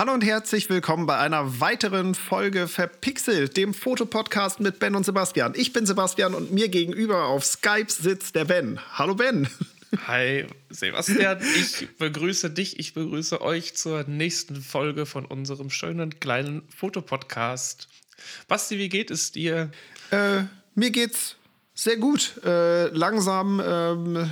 Hallo und herzlich willkommen bei einer weiteren Folge Verpixelt, dem Fotopodcast mit Ben und Sebastian. Ich bin Sebastian und mir gegenüber auf Skype sitzt der Ben. Hallo Ben. Hi Sebastian, ich begrüße dich, ich begrüße euch zur nächsten Folge von unserem schönen kleinen Fotopodcast. Basti, wie geht es dir? Äh, mir geht's sehr gut. Äh, langsam ähm,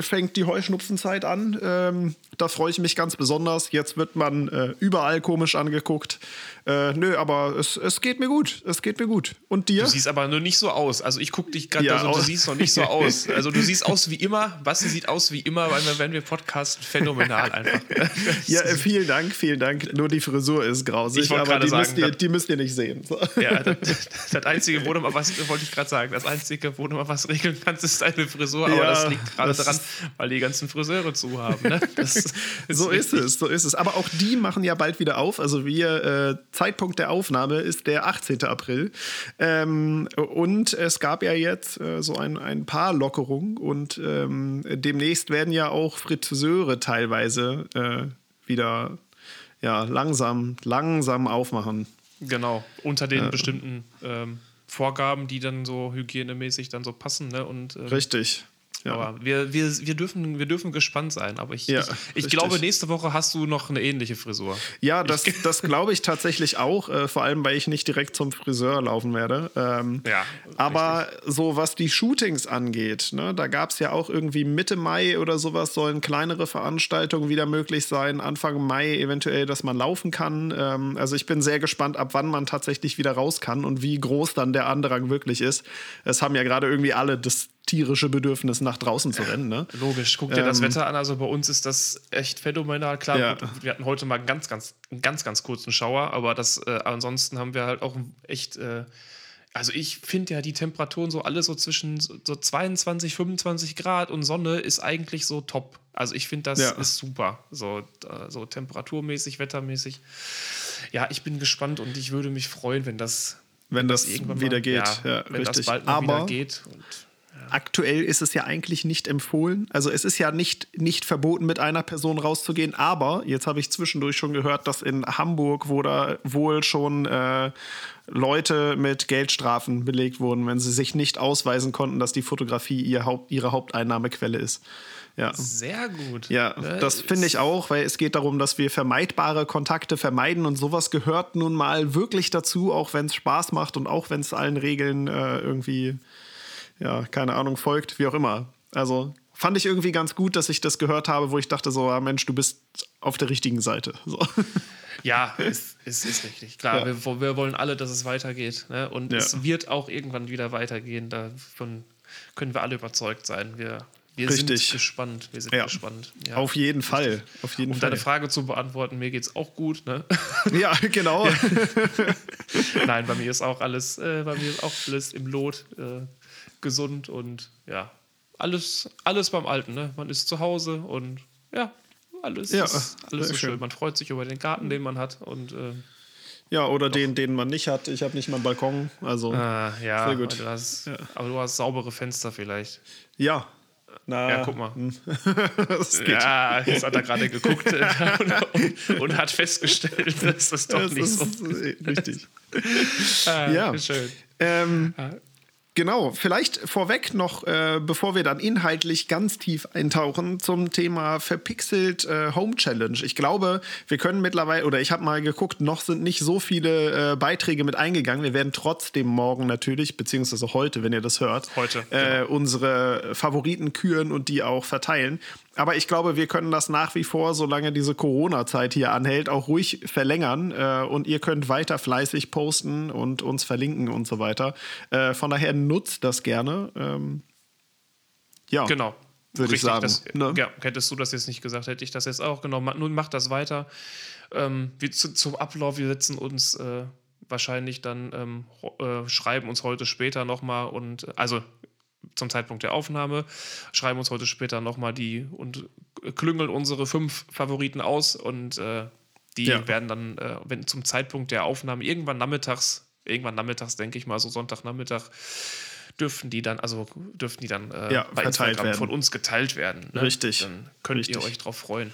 fängt die Heuschnupfenzeit an. Ähm, da freue ich mich ganz besonders. Jetzt wird man äh, überall komisch angeguckt. Äh, nö, aber es, es geht mir gut. Es geht mir gut. Und dir? Du siehst aber nur nicht so aus. Also ich gucke dich gerade, ja, also, du siehst noch nicht so aus. Also du siehst aus wie immer. Basti sieht aus wie immer, weil wir, wenn wir podcasten, phänomenal einfach. ja, äh, vielen Dank, vielen Dank. Nur die Frisur ist grausig, aber die, sagen, müsst ihr, die müsst ihr nicht sehen. So. Ja, das, das, Einzige, wo was, wollte ich gerade sagen, das Einzige, wo du mal was regeln kannst, ist deine Frisur. Aber ja, das liegt gerade daran, weil die ganzen Friseure zu haben. Ne? Das ist so ist es, so ist es. Aber auch die machen ja bald wieder auf. Also wir, äh, Zeitpunkt der Aufnahme ist der 18. April. Ähm, und es gab ja jetzt äh, so ein, ein paar Lockerungen und ähm, demnächst werden ja auch Friseure teilweise äh, wieder ja, langsam, langsam aufmachen. Genau, unter den bestimmten ähm, Vorgaben, die dann so hygienemäßig dann so passen. Ne? Und, ähm, Richtig. Ja. Aber wir, wir, wir, dürfen, wir dürfen gespannt sein. Aber ich, ja, ich, ich glaube, nächste Woche hast du noch eine ähnliche Frisur. Ja, das, das glaube ich tatsächlich auch. Äh, vor allem, weil ich nicht direkt zum Friseur laufen werde. Ähm, ja. Aber richtig. so was die Shootings angeht, ne, da gab es ja auch irgendwie Mitte Mai oder sowas, sollen kleinere Veranstaltungen wieder möglich sein. Anfang Mai eventuell, dass man laufen kann. Ähm, also ich bin sehr gespannt, ab wann man tatsächlich wieder raus kann und wie groß dann der Andrang wirklich ist. Es haben ja gerade irgendwie alle das tierische Bedürfnis, nach draußen zu rennen. Ne? Logisch, guck dir ähm, das Wetter an. Also bei uns ist das echt phänomenal. Klar, ja. wir hatten heute mal einen ganz, ganz, einen ganz, ganz kurzen Schauer, aber das äh, ansonsten haben wir halt auch echt. Äh, also ich finde ja die Temperaturen so alle so zwischen so 22, 25 Grad und Sonne ist eigentlich so top. Also ich finde das ja. ist super. So, so temperaturmäßig, wettermäßig. Ja, ich bin gespannt und ich würde mich freuen, wenn das wenn das irgendwann wieder mal, geht. Ja, ja, wenn richtig. das bald mal Aber wieder geht. Und Aktuell ist es ja eigentlich nicht empfohlen. Also es ist ja nicht, nicht verboten, mit einer Person rauszugehen. Aber jetzt habe ich zwischendurch schon gehört, dass in Hamburg wo da wohl schon äh, Leute mit Geldstrafen belegt wurden, wenn sie sich nicht ausweisen konnten, dass die Fotografie ihr Haupt, ihre Haupteinnahmequelle ist. Ja. Sehr gut. Ja, ne, das finde ich auch, weil es geht darum, dass wir vermeidbare Kontakte vermeiden und sowas gehört nun mal wirklich dazu, auch wenn es Spaß macht und auch wenn es allen Regeln äh, irgendwie ja, keine Ahnung, folgt, wie auch immer. Also fand ich irgendwie ganz gut, dass ich das gehört habe, wo ich dachte so, ah, Mensch, du bist auf der richtigen Seite. So. Ja, es ist, ist, ist, richtig. Klar, ja. wir, wir, wollen alle, dass es weitergeht. Ne? Und ja. es wird auch irgendwann wieder weitergehen. Davon können wir alle überzeugt sein. Wir, wir sind gespannt. Wir sind ja. gespannt. Auf jeden Fall. Auf jeden um Fall. deine Frage zu beantworten, mir geht es auch gut. Ne? Ja, genau. Nein, bei mir ist auch alles, äh, bei mir ist auch alles im Lot. Äh, gesund und ja, alles, alles beim Alten. Ne? Man ist zu Hause und ja, alles ja, ist alles so schön. schön. Man freut sich über den Garten, den man hat und äh, ja, oder doch. den, den man nicht hat. Ich habe nicht mal einen Balkon, also ah, ja, sehr gut. Du hast, ja. Aber du hast saubere Fenster vielleicht. Ja. Na, ja, guck mal. ja, jetzt hat er gerade geguckt und, und, und, hat festgestellt, dass das doch das nicht so ist. Richtig. ah, ja. Schön. Ähm, ah. Genau, vielleicht vorweg noch, äh, bevor wir dann inhaltlich ganz tief eintauchen zum Thema verpixelt äh, Home Challenge. Ich glaube, wir können mittlerweile, oder ich habe mal geguckt, noch sind nicht so viele äh, Beiträge mit eingegangen. Wir werden trotzdem morgen natürlich, beziehungsweise heute, wenn ihr das hört, heute, äh, genau. unsere Favoriten küren und die auch verteilen. Aber ich glaube, wir können das nach wie vor, solange diese Corona-Zeit hier anhält, auch ruhig verlängern. Äh, und ihr könnt weiter fleißig posten und uns verlinken und so weiter. Äh, von daher nutzt das gerne. Ähm, ja. Genau. Würde ich sagen. Das, ne? ja, hättest du das jetzt nicht gesagt, hätte ich das jetzt auch genommen. Nun macht das weiter. Ähm, wir zu, zum Ablauf, wir setzen uns äh, wahrscheinlich dann, ähm, äh, schreiben uns heute später nochmal und also zum Zeitpunkt der Aufnahme, schreiben uns heute später nochmal die und klüngeln unsere fünf Favoriten aus und äh, die ja. werden dann, äh, wenn zum Zeitpunkt der Aufnahme irgendwann nachmittags, irgendwann nachmittags, denke ich mal, so Sonntagnachmittag, dürften die dann, also dürften die dann äh, ja, bei Instagram werden. von uns geteilt werden. Ne? Richtig. Dann könnt Richtig. ihr euch drauf freuen.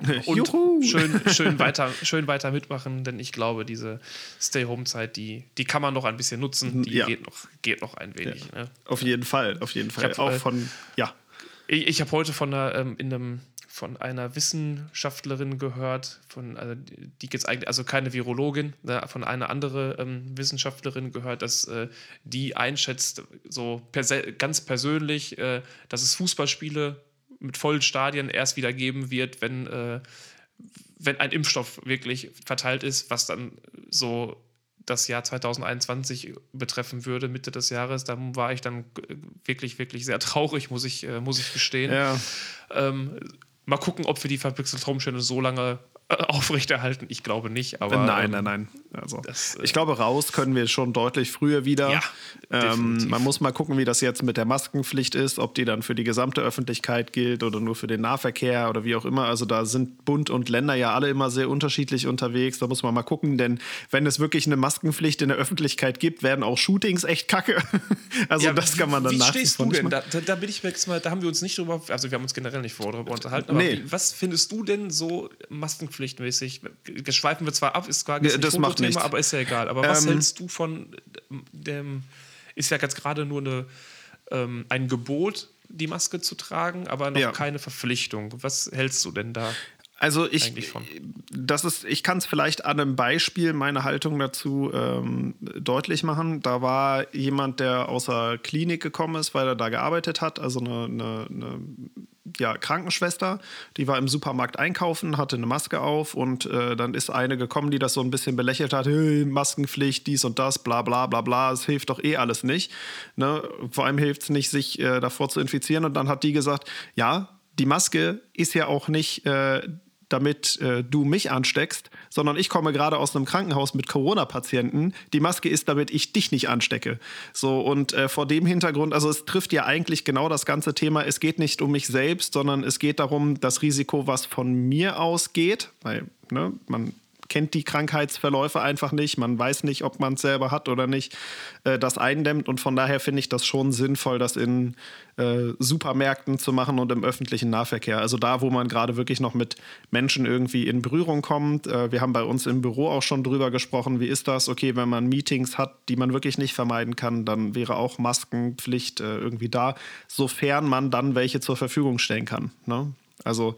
Und schön, schön, weiter, schön weiter mitmachen, denn ich glaube, diese Stay-Home-Zeit, die, die kann man noch ein bisschen nutzen. Die ja. geht, noch, geht noch ein wenig. Ja. Ne? Auf jeden Fall, auf jeden Fall. Hab, Auch äh, von, ja. Ich, ich habe heute von einer, ähm, in einem von einer Wissenschaftlerin gehört, von, also die jetzt eigentlich, also keine Virologin, ne, von einer anderen ähm, Wissenschaftlerin gehört, dass äh, die einschätzt, so perse ganz persönlich, äh, dass es Fußballspiele mit vollen Stadien erst wieder geben wird, wenn, äh, wenn ein Impfstoff wirklich verteilt ist, was dann so das Jahr 2021 betreffen würde, Mitte des Jahres. Da war ich dann wirklich, wirklich sehr traurig, muss ich, äh, muss ich gestehen. Ja. Ähm, Mal gucken, ob wir die verpixelte Traumstände so lange äh, aufrechterhalten. Ich glaube nicht, aber. Nein, ähm, nein, nein. Also, das, äh, ich glaube, raus können wir schon deutlich früher wieder. Ja, ähm, man muss mal gucken, wie das jetzt mit der Maskenpflicht ist, ob die dann für die gesamte Öffentlichkeit gilt oder nur für den Nahverkehr oder wie auch immer. Also da sind Bund und Länder ja alle immer sehr unterschiedlich unterwegs. Da muss man mal gucken, denn wenn es wirklich eine Maskenpflicht in der Öffentlichkeit gibt, werden auch Shootings echt kacke. also ja, das kann man dann Wie stehst du denn? Da, da, bin ich jetzt mal, da haben wir uns nicht drüber, also wir haben uns generell nicht vorher darüber unterhalten, aber nee. wie, was findest du denn so maskenpflichtmäßig? Geschweifen wir zwar ab, ist zwar ja, das macht Thema, aber ist ja egal. Aber was ähm, hältst du von dem, ist ja jetzt gerade nur eine, ähm, ein Gebot, die Maske zu tragen, aber noch ja. keine Verpflichtung. Was hältst du denn da? Also ich, das ist, ich kann es vielleicht an einem Beispiel meine Haltung dazu ähm, deutlich machen. Da war jemand, der aus der Klinik gekommen ist, weil er da gearbeitet hat, also eine, eine, eine ja, Krankenschwester, die war im Supermarkt einkaufen, hatte eine Maske auf und äh, dann ist eine gekommen, die das so ein bisschen belächelt hat, hey, Maskenpflicht, dies und das, bla bla bla bla, es hilft doch eh alles nicht. Ne? Vor allem hilft es nicht, sich äh, davor zu infizieren. Und dann hat die gesagt, ja, die Maske ist ja auch nicht äh, damit äh, du mich ansteckst, sondern ich komme gerade aus einem Krankenhaus mit Corona-Patienten. Die Maske ist, damit ich dich nicht anstecke. So, und äh, vor dem Hintergrund, also es trifft ja eigentlich genau das ganze Thema. Es geht nicht um mich selbst, sondern es geht darum, das Risiko, was von mir ausgeht, weil ne, man kennt die Krankheitsverläufe einfach nicht, man weiß nicht, ob man es selber hat oder nicht, äh, das eindämmt. Und von daher finde ich das schon sinnvoll, das in äh, Supermärkten zu machen und im öffentlichen Nahverkehr. Also da, wo man gerade wirklich noch mit Menschen irgendwie in Berührung kommt. Äh, wir haben bei uns im Büro auch schon drüber gesprochen, wie ist das? Okay, wenn man Meetings hat, die man wirklich nicht vermeiden kann, dann wäre auch Maskenpflicht äh, irgendwie da, sofern man dann welche zur Verfügung stellen kann. Ne? Also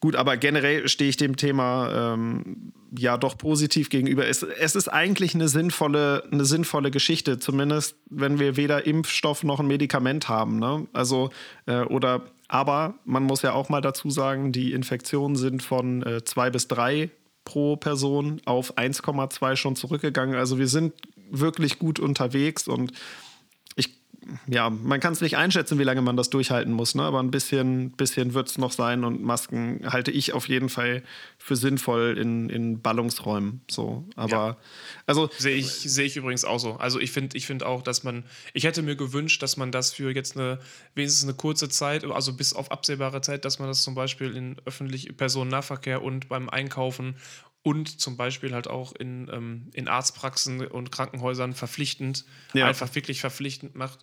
Gut, aber generell stehe ich dem Thema ähm, ja doch positiv gegenüber. Es, es, ist eigentlich eine sinnvolle, eine sinnvolle Geschichte, zumindest wenn wir weder Impfstoff noch ein Medikament haben. Ne? Also, äh, oder, aber man muss ja auch mal dazu sagen, die Infektionen sind von äh, zwei bis drei pro Person auf 1,2 schon zurückgegangen. Also wir sind wirklich gut unterwegs und ja, man kann es nicht einschätzen, wie lange man das durchhalten muss, ne? aber ein bisschen, bisschen wird es noch sein und Masken halte ich auf jeden Fall für sinnvoll in, in Ballungsräumen. So. Aber ja. also. Sehe ich, seh ich übrigens auch so. Also ich finde ich find auch, dass man, ich hätte mir gewünscht, dass man das für jetzt eine, wenigstens eine kurze Zeit, also bis auf absehbare Zeit, dass man das zum Beispiel in öffentlichen Personennahverkehr und beim Einkaufen und zum Beispiel halt auch in, ähm, in Arztpraxen und Krankenhäusern verpflichtend, ja. einfach wirklich verpflichtend macht,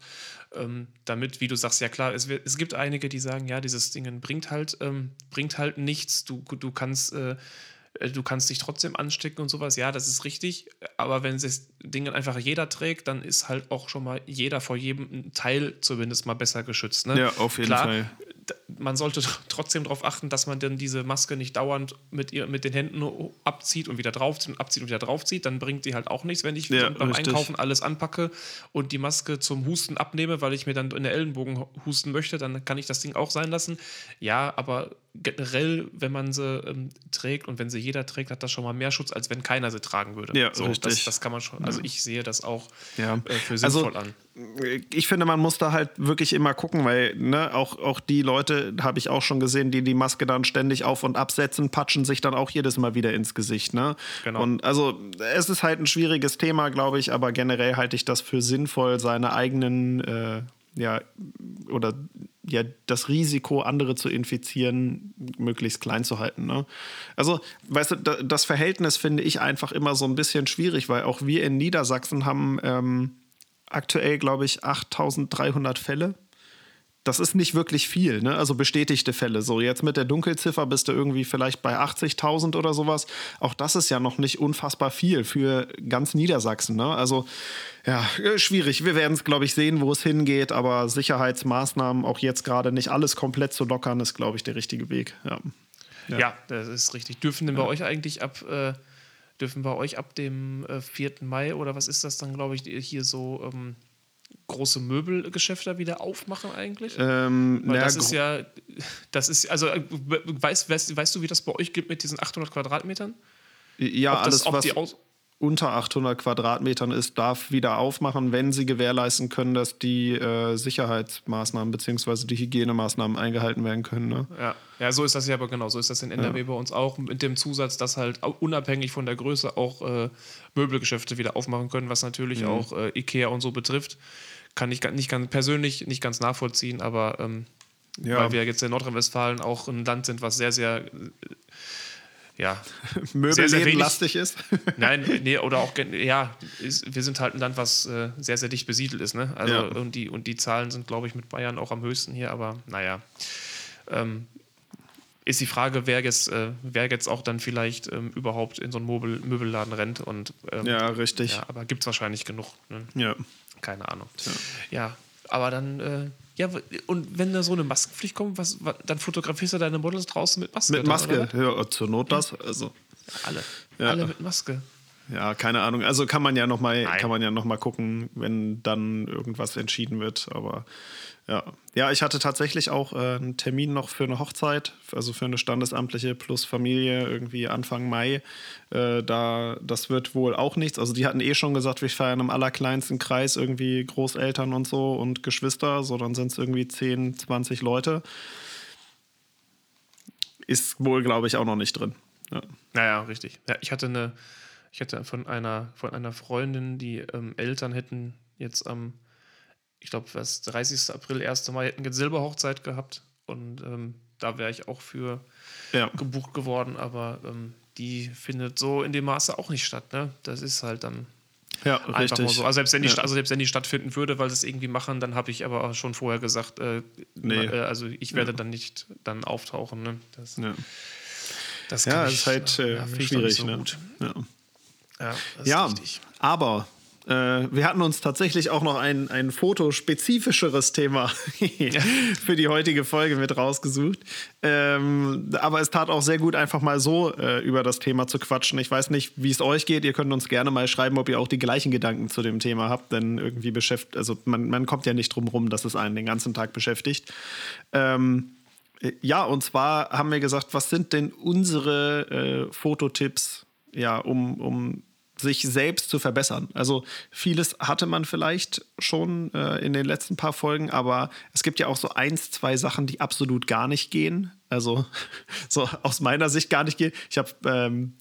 ähm, damit, wie du sagst, ja klar, es, es gibt einige, die sagen, ja, dieses Ding bringt halt, ähm, bringt halt nichts, du, du kannst äh, du kannst dich trotzdem anstecken und sowas. Ja, das ist richtig. Aber wenn das Ding einfach jeder trägt, dann ist halt auch schon mal jeder vor jedem Teil zumindest mal besser geschützt. Ne? Ja, auf jeden Klar, Fall man sollte trotzdem darauf achten, dass man dann diese Maske nicht dauernd mit, ihr, mit den Händen abzieht und wieder draufzieht und abzieht und wieder draufzieht. Dann bringt die halt auch nichts, wenn ich ja, beim richtig. Einkaufen alles anpacke und die Maske zum Husten abnehme, weil ich mir dann in der Ellenbogen husten möchte, dann kann ich das Ding auch sein lassen. Ja, aber generell, wenn man sie ähm, trägt und wenn sie jeder trägt, hat das schon mal mehr Schutz, als wenn keiner sie tragen würde. Ja, so, richtig. Das, das kann man schon. Also ich sehe das auch ja. äh, für sinnvoll also, an ich finde, man muss da halt wirklich immer gucken, weil ne, auch, auch die Leute, habe ich auch schon gesehen, die die Maske dann ständig auf und absetzen, patschen sich dann auch jedes Mal wieder ins Gesicht. Ne? Genau. Und also es ist halt ein schwieriges Thema, glaube ich, aber generell halte ich das für sinnvoll, seine eigenen, äh, ja, oder ja, das Risiko, andere zu infizieren, möglichst klein zu halten. Ne? Also, weißt du, das Verhältnis finde ich einfach immer so ein bisschen schwierig, weil auch wir in Niedersachsen haben. Ähm, aktuell, glaube ich, 8300 Fälle das ist nicht wirklich viel, ne? Also bestätigte Fälle. So, jetzt mit der Dunkelziffer bist du irgendwie vielleicht bei 80.000 oder sowas. Auch das ist ja noch nicht unfassbar viel für ganz Niedersachsen, ne? Also, ja, äh, schwierig. Wir werden es, glaube ich, sehen, wo es hingeht, aber Sicherheitsmaßnahmen auch jetzt gerade nicht alles komplett zu lockern, ist, glaube ich, der richtige Weg. Ja. ja. ja das ist richtig. Dürfen denn bei euch eigentlich ab. Äh dürfen bei euch ab dem äh, 4. Mai oder was ist das dann, glaube ich, hier so ähm, große Möbelgeschäfte wieder aufmachen eigentlich? Ähm, Weil das ist ja, das ist, also äh, weißt, weißt, weißt du, wie das bei euch gibt mit diesen 800 Quadratmetern? Ja, ob alles, das, was, Aus unter 800 Quadratmetern ist, darf wieder aufmachen, wenn sie gewährleisten können, dass die äh, Sicherheitsmaßnahmen bzw. die Hygienemaßnahmen eingehalten werden können. Ne? Ja. ja, so ist das ja aber genau. So ist das in NRW ja. bei uns auch mit dem Zusatz, dass halt unabhängig von der Größe auch äh, Möbelgeschäfte wieder aufmachen können, was natürlich mhm. auch äh, Ikea und so betrifft. Kann ich nicht ganz persönlich nicht ganz nachvollziehen, aber ähm, ja. weil wir jetzt in Nordrhein-Westfalen auch ein Land sind, was sehr, sehr ja, Möbelläden-lastig ist. Nein, nee, oder auch, ja, ist, wir sind halt ein Land, was äh, sehr, sehr dicht besiedelt ist. Ne? Also, ja. und, die, und die Zahlen sind, glaube ich, mit Bayern auch am höchsten hier, aber naja. Ähm, ist die Frage, wer jetzt, äh, wer jetzt auch dann vielleicht ähm, überhaupt in so einen Möbel, Möbelladen rennt. Und, ähm, ja, richtig. Ja, aber gibt es wahrscheinlich genug. Ne? Ja. Keine Ahnung. Ja, ja aber dann äh, ja, und wenn da so eine Maskenpflicht kommt, was, was, dann fotografierst du deine Models draußen mit Maske? Mit Maske, dann, ja, zur Not das. Also. Alle. Ja. Alle mit Maske. Ja, keine Ahnung. Also kann man ja noch mal, kann man ja noch mal gucken, wenn dann irgendwas entschieden wird. Aber ja, ja, ich hatte tatsächlich auch äh, einen Termin noch für eine Hochzeit, also für eine standesamtliche plus Familie irgendwie Anfang Mai. Äh, da, das wird wohl auch nichts. Also die hatten eh schon gesagt, wir feiern im allerkleinsten Kreis irgendwie Großeltern und so und Geschwister. So, dann sind es irgendwie 10, 20 Leute. Ist wohl, glaube ich, auch noch nicht drin. Ja. Naja, richtig. Ja, ich hatte eine, ich hatte von einer, von einer Freundin, die ähm, Eltern hätten jetzt am ich glaube, was 30. April, 1. Mai hätten jetzt Silberhochzeit gehabt und ähm, da wäre ich auch für ja. gebucht geworden, aber ähm, die findet so in dem Maße auch nicht statt. Ne? Das ist halt dann ja, einfach richtig. mal so. Also selbst, wenn die, ja. also selbst wenn die stattfinden würde, weil sie es irgendwie machen, dann habe ich aber auch schon vorher gesagt, äh, nee. äh, also ich werde ja. dann nicht dann auftauchen. Ne? Das, ja, das ja, ist halt äh, schwierig. So ne? Ja, ja, aber äh, wir hatten uns tatsächlich auch noch ein, ein fotospezifischeres Thema für die heutige Folge mit rausgesucht. Ähm, aber es tat auch sehr gut, einfach mal so äh, über das Thema zu quatschen. Ich weiß nicht, wie es euch geht. Ihr könnt uns gerne mal schreiben, ob ihr auch die gleichen Gedanken zu dem Thema habt. Denn irgendwie beschäftigt, also man, man kommt ja nicht drum rum, dass es einen den ganzen Tag beschäftigt. Ähm, äh, ja, und zwar haben wir gesagt, was sind denn unsere äh, Fototipps, ja, um, um sich selbst zu verbessern. Also vieles hatte man vielleicht schon äh, in den letzten paar Folgen, aber es gibt ja auch so eins, zwei Sachen, die absolut gar nicht gehen. Also so aus meiner Sicht gar nicht gehen. Ich habe ähm,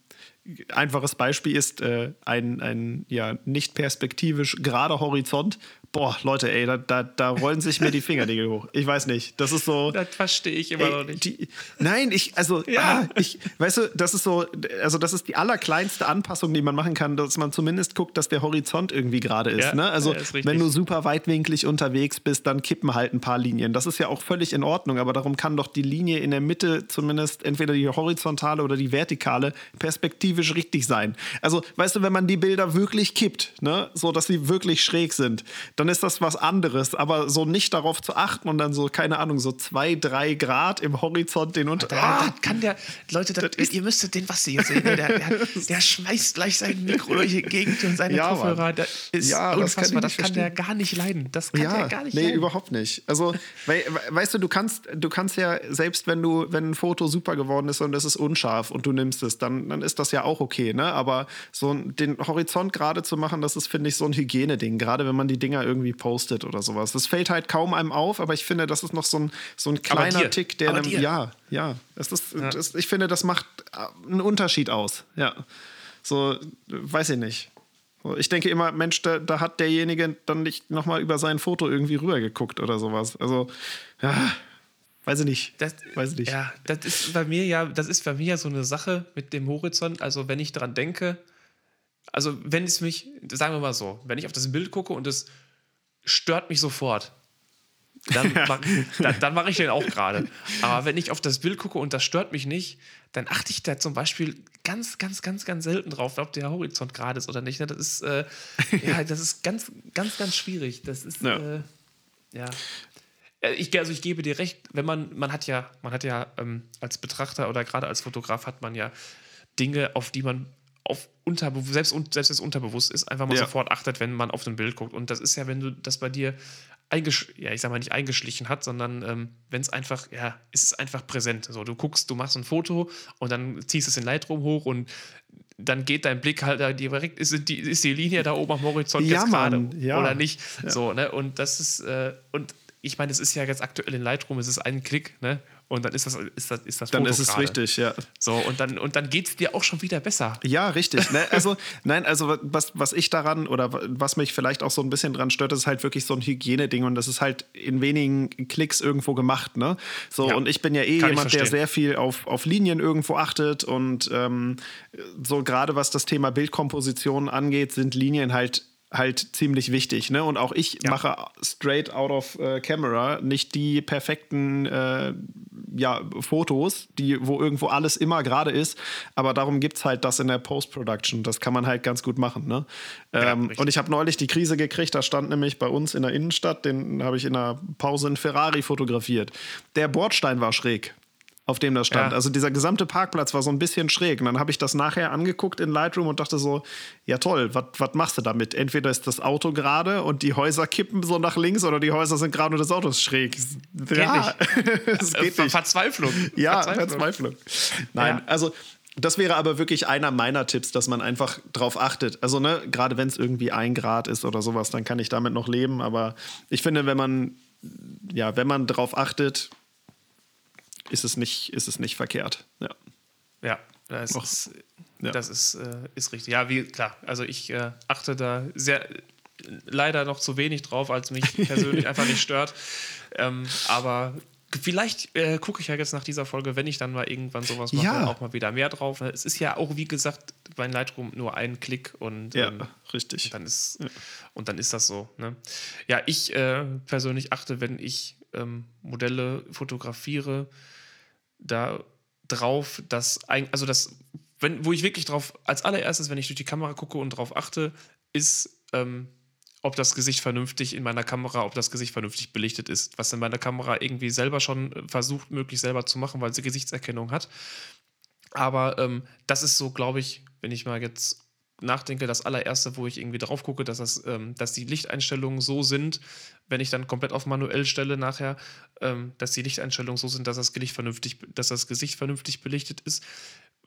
einfaches Beispiel ist äh, ein, ein ja, nicht perspektivisch gerader Horizont boah, Leute, ey, da, da, da rollen sich mir die Fingernägel hoch. Ich weiß nicht. Das ist so. Das verstehe ich immer ey, noch nicht. Die, nein, ich, also, ja. ah, ich, weißt du, das ist so, also das ist die allerkleinste Anpassung, die man machen kann, dass man zumindest guckt, dass der Horizont irgendwie gerade ist. Ja, ne? Also, ja, ist wenn du super weitwinklig unterwegs bist, dann kippen halt ein paar Linien. Das ist ja auch völlig in Ordnung, aber darum kann doch die Linie in der Mitte zumindest entweder die horizontale oder die vertikale perspektivisch richtig sein. Also, weißt du, wenn man die Bilder wirklich kippt, ne, so dass sie wirklich schräg sind, dann ist das was anderes. Aber so nicht darauf zu achten und dann so, keine Ahnung, so zwei, drei Grad im Horizont den unter. Ah, kann der, Leute, das, das ihr müsstet den Basti jetzt sehen. Der, der, der, schmeißt gleich sein Mikro durch die Gegend und seine ja, Kopfhörer. Das ist ja, unfassbar. Das kann, das kann der gar nicht leiden. Das kann ja, der gar nicht nee, leiden. überhaupt nicht. Also, we, weißt du, du kannst, du kannst ja, selbst wenn du, wenn ein Foto super geworden ist und es ist unscharf und du nimmst es, dann, dann ist das ja auch okay, ne? Aber so den Horizont gerade zu machen, das ist, finde ich, so ein Hygieneding. Gerade wenn man die Dinger irgendwie postet oder sowas. Das fällt halt kaum einem auf, aber ich finde, das ist noch so ein, so ein kleiner Tick, der einem, ja, ja, das ist, ja. Das, ich finde, das macht äh, einen Unterschied aus. Ja, so, weiß ich nicht. Ich denke immer, Mensch, da, da hat derjenige dann nicht nochmal über sein Foto irgendwie rübergeguckt oder sowas. Also, ja, weiß ich nicht. Das, weiß ich nicht. Ja, das ist bei mir ja, das ist bei mir ja so eine Sache mit dem Horizont. Also, wenn ich daran denke, also wenn es mich, sagen wir mal so, wenn ich auf das Bild gucke und es stört mich sofort. dann mache dann, dann mach ich den auch gerade. Aber wenn ich auf das Bild gucke und das stört mich nicht, dann achte ich da zum Beispiel ganz, ganz, ganz, ganz selten drauf, ob der Horizont gerade ist oder nicht. Ne? Das ist, äh, ja, das ist ganz, ganz, ganz schwierig. Das ist, ja. Äh, ja. Äh, ich, also ich gebe dir recht, wenn man, man hat ja, man hat ja ähm, als Betrachter oder gerade als Fotograf hat man ja Dinge, auf die man auf unterbewusst, selbst, selbst wenn es unterbewusst ist, einfach mal ja. sofort achtet, wenn man auf ein Bild guckt. Und das ist ja, wenn du das bei dir ja, ich sag mal nicht eingeschlichen hat, sondern ähm, wenn es einfach, ja, ist es einfach präsent. So, du guckst, du machst ein Foto und dann ziehst es in Lightroom hoch und dann geht dein Blick halt direkt, ist die, ist die Linie da oben am Horizont ja, jetzt gerade ja. oder nicht. Ja. So, ne? Und das ist, äh, und ich meine, es ist ja jetzt aktuell in Lightroom, es ist ein Klick, ne? Und dann ist das, ist das, ist das Dann Foto ist es grade. richtig, ja. So, und dann, und dann geht es dir auch schon wieder besser. Ja, richtig. Ne? Also, nein, also was, was ich daran oder was mich vielleicht auch so ein bisschen dran stört, ist halt wirklich so ein Hygieneding und das ist halt in wenigen Klicks irgendwo gemacht, ne? So, ja, und ich bin ja eh jemand, der sehr viel auf, auf Linien irgendwo achtet und ähm, so gerade was das Thema Bildkomposition angeht, sind Linien halt halt ziemlich wichtig. Ne? Und auch ich ja. mache straight out of äh, camera nicht die perfekten äh, ja, Fotos, die, wo irgendwo alles immer gerade ist. Aber darum gibt es halt das in der Post-Production. Das kann man halt ganz gut machen. Ne? Ähm, ja, und ich habe neulich die Krise gekriegt, da stand nämlich bei uns in der Innenstadt, den habe ich in einer Pause in Ferrari fotografiert. Der Bordstein war schräg auf dem das stand. Ja. Also dieser gesamte Parkplatz war so ein bisschen schräg. Und dann habe ich das nachher angeguckt in Lightroom und dachte so, ja toll, was machst du damit? Entweder ist das Auto gerade und die Häuser kippen so nach links oder die Häuser sind gerade und das Auto ist schräg. Geht ja, es geht nicht. Verzweiflung. Ja, Verzweiflung. Verzweiflung. Nein, ja. also das wäre aber wirklich einer meiner Tipps, dass man einfach drauf achtet. Also, ne, gerade wenn es irgendwie ein Grad ist oder sowas, dann kann ich damit noch leben. Aber ich finde, wenn man, ja, wenn man drauf achtet, ist es nicht, ist es nicht verkehrt. Ja, ja das, Och, ist, ja. das ist, äh, ist richtig. Ja, wie klar, also ich äh, achte da sehr leider noch zu wenig drauf, als mich persönlich einfach nicht stört. Ähm, aber vielleicht äh, gucke ich ja jetzt nach dieser Folge, wenn ich dann mal irgendwann sowas mache, ja. auch mal wieder mehr drauf. Es ist ja auch, wie gesagt, bei Lightroom nur ein Klick und ja, ähm, richtig. Und dann ist, ja. und dann ist das so. Ne? Ja, ich äh, persönlich achte, wenn ich ähm, Modelle fotografiere, da drauf, dass, also das, wenn, wo ich wirklich drauf, als allererstes, wenn ich durch die Kamera gucke und drauf achte, ist, ähm, ob das Gesicht vernünftig in meiner Kamera, ob das Gesicht vernünftig belichtet ist, was in meiner Kamera irgendwie selber schon versucht, möglichst selber zu machen, weil sie Gesichtserkennung hat. Aber ähm, das ist so, glaube ich, wenn ich mal jetzt nachdenke, das allererste, wo ich irgendwie drauf gucke, dass, das, ähm, dass die Lichteinstellungen so sind, wenn ich dann komplett auf manuell stelle nachher, ähm, dass die Lichteinstellungen so sind, dass das Gesicht vernünftig, dass das Gesicht vernünftig belichtet ist,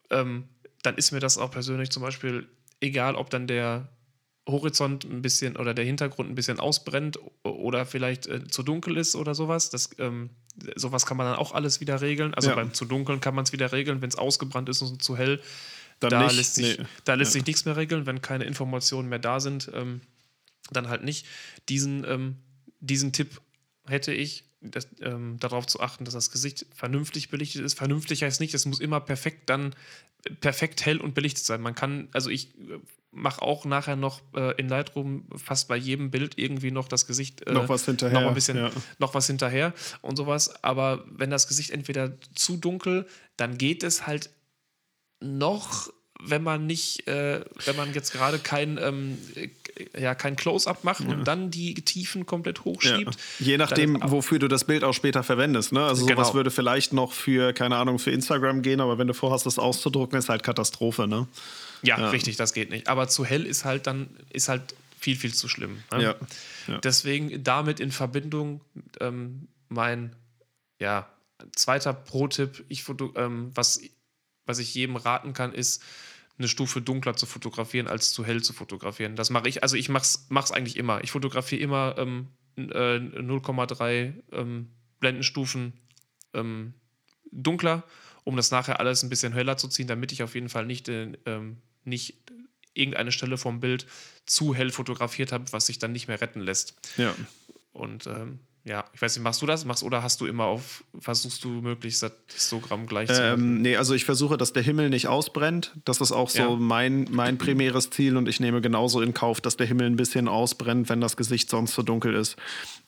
ähm, dann ist mir das auch persönlich zum Beispiel egal, ob dann der Horizont ein bisschen oder der Hintergrund ein bisschen ausbrennt oder vielleicht äh, zu dunkel ist oder sowas. Das, ähm, sowas kann man dann auch alles wieder regeln. Also ja. beim zu dunkeln kann man es wieder regeln, wenn es ausgebrannt ist und zu hell dann da nicht, lässt sich, nee. da lässt ja. sich nichts mehr regeln, wenn keine Informationen mehr da sind, ähm, dann halt nicht. Diesen, ähm, diesen Tipp hätte ich, das, ähm, darauf zu achten, dass das Gesicht vernünftig belichtet ist. Vernünftig heißt nicht, es muss immer perfekt dann perfekt hell und belichtet sein. Man kann, also ich äh, mache auch nachher noch äh, in Lightroom fast bei jedem Bild irgendwie noch das Gesicht äh, noch was hinterher, noch ein bisschen ja. noch was hinterher und sowas. Aber wenn das Gesicht entweder zu dunkel, dann geht es halt noch, wenn man nicht, äh, wenn man jetzt gerade kein, ähm, ja, kein Close-up macht ja. und dann die Tiefen komplett hochschiebt. Ja. Je nachdem, wofür du das Bild auch später verwendest. Ne? Also genau. sowas würde vielleicht noch für, keine Ahnung, für Instagram gehen, aber wenn du vorhast, das auszudrucken, ist halt Katastrophe, ne? Ja, ja, richtig, das geht nicht. Aber zu hell ist halt dann, ist halt viel, viel zu schlimm. Ne? Ja. Deswegen damit in Verbindung ähm, mein, ja, zweiter Pro-Tipp, ich, ähm, was was ich jedem raten kann, ist, eine Stufe dunkler zu fotografieren, als zu hell zu fotografieren. Das mache ich, also ich mache es eigentlich immer. Ich fotografiere immer ähm, äh, 0,3 ähm, Blendenstufen ähm, dunkler, um das nachher alles ein bisschen heller zu ziehen, damit ich auf jeden Fall nicht, äh, nicht irgendeine Stelle vom Bild zu hell fotografiert habe, was sich dann nicht mehr retten lässt. Ja. Und ähm, ja, ich weiß nicht, machst du das? Machst oder hast du immer auf, versuchst du möglichst das Histogramm gleich ähm, zu machen? Nee, also ich versuche, dass der Himmel nicht ausbrennt. Das ist auch so ja. mein, mein primäres Ziel und ich nehme genauso in Kauf, dass der Himmel ein bisschen ausbrennt, wenn das Gesicht sonst zu dunkel ist.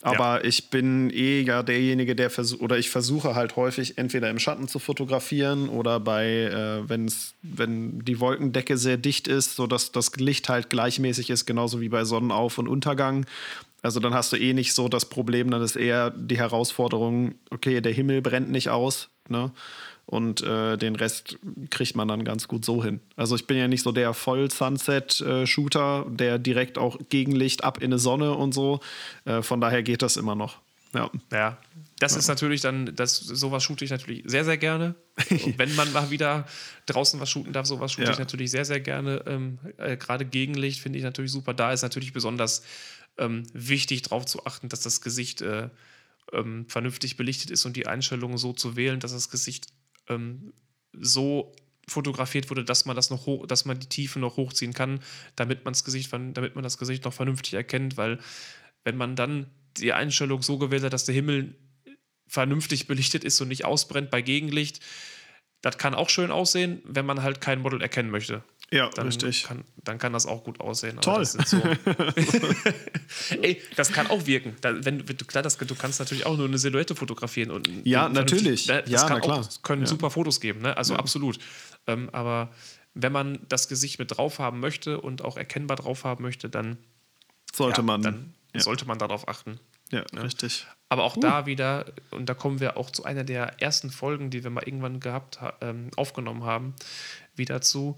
Aber ja. ich bin eh ja derjenige, der versucht, oder ich versuche halt häufig entweder im Schatten zu fotografieren oder bei, äh, wenn's, wenn die Wolkendecke sehr dicht ist, sodass das Licht halt gleichmäßig ist, genauso wie bei Sonnenauf- und Untergang. Also dann hast du eh nicht so das Problem, dann ist eher die Herausforderung, okay, der Himmel brennt nicht aus, ne? Und äh, den Rest kriegt man dann ganz gut so hin. Also ich bin ja nicht so der Voll-Sunset-Shooter, der direkt auch Gegenlicht ab in eine Sonne und so. Äh, von daher geht das immer noch. Ja. ja, das ja. ist natürlich dann, das, sowas shoote ich natürlich sehr, sehr gerne. wenn man mal wieder draußen was shooten darf, sowas shoote ja. ich natürlich sehr, sehr gerne. Ähm, äh, Gerade Gegenlicht finde ich natürlich super. Da ist natürlich besonders ähm, wichtig darauf zu achten, dass das Gesicht äh, ähm, vernünftig belichtet ist und die Einstellungen so zu wählen, dass das Gesicht ähm, so fotografiert wurde, dass man das noch hoch, dass man die Tiefe noch hochziehen kann, damit man das Gesicht, damit man das Gesicht noch vernünftig erkennt, weil wenn man dann die Einstellung so gewählt hat, dass der Himmel vernünftig belichtet ist und nicht ausbrennt bei Gegenlicht, das kann auch schön aussehen, wenn man halt kein Model erkennen möchte. Ja, dann richtig. Kann, dann kann das auch gut aussehen. Toll. Das so Ey, das kann auch wirken. Da, wenn, klar, das, du kannst natürlich auch nur eine Silhouette fotografieren. Und ja, natürlich. Das ja, kann klar. Auch, können ja. super Fotos geben, ne? also ja. absolut. Ähm, aber wenn man das Gesicht mit drauf haben möchte und auch erkennbar drauf haben möchte, dann sollte man, dann sollte man darauf achten. Ja, ne? richtig. Aber auch uh. da wieder, und da kommen wir auch zu einer der ersten Folgen, die wir mal irgendwann gehabt, ähm, aufgenommen haben, wieder zu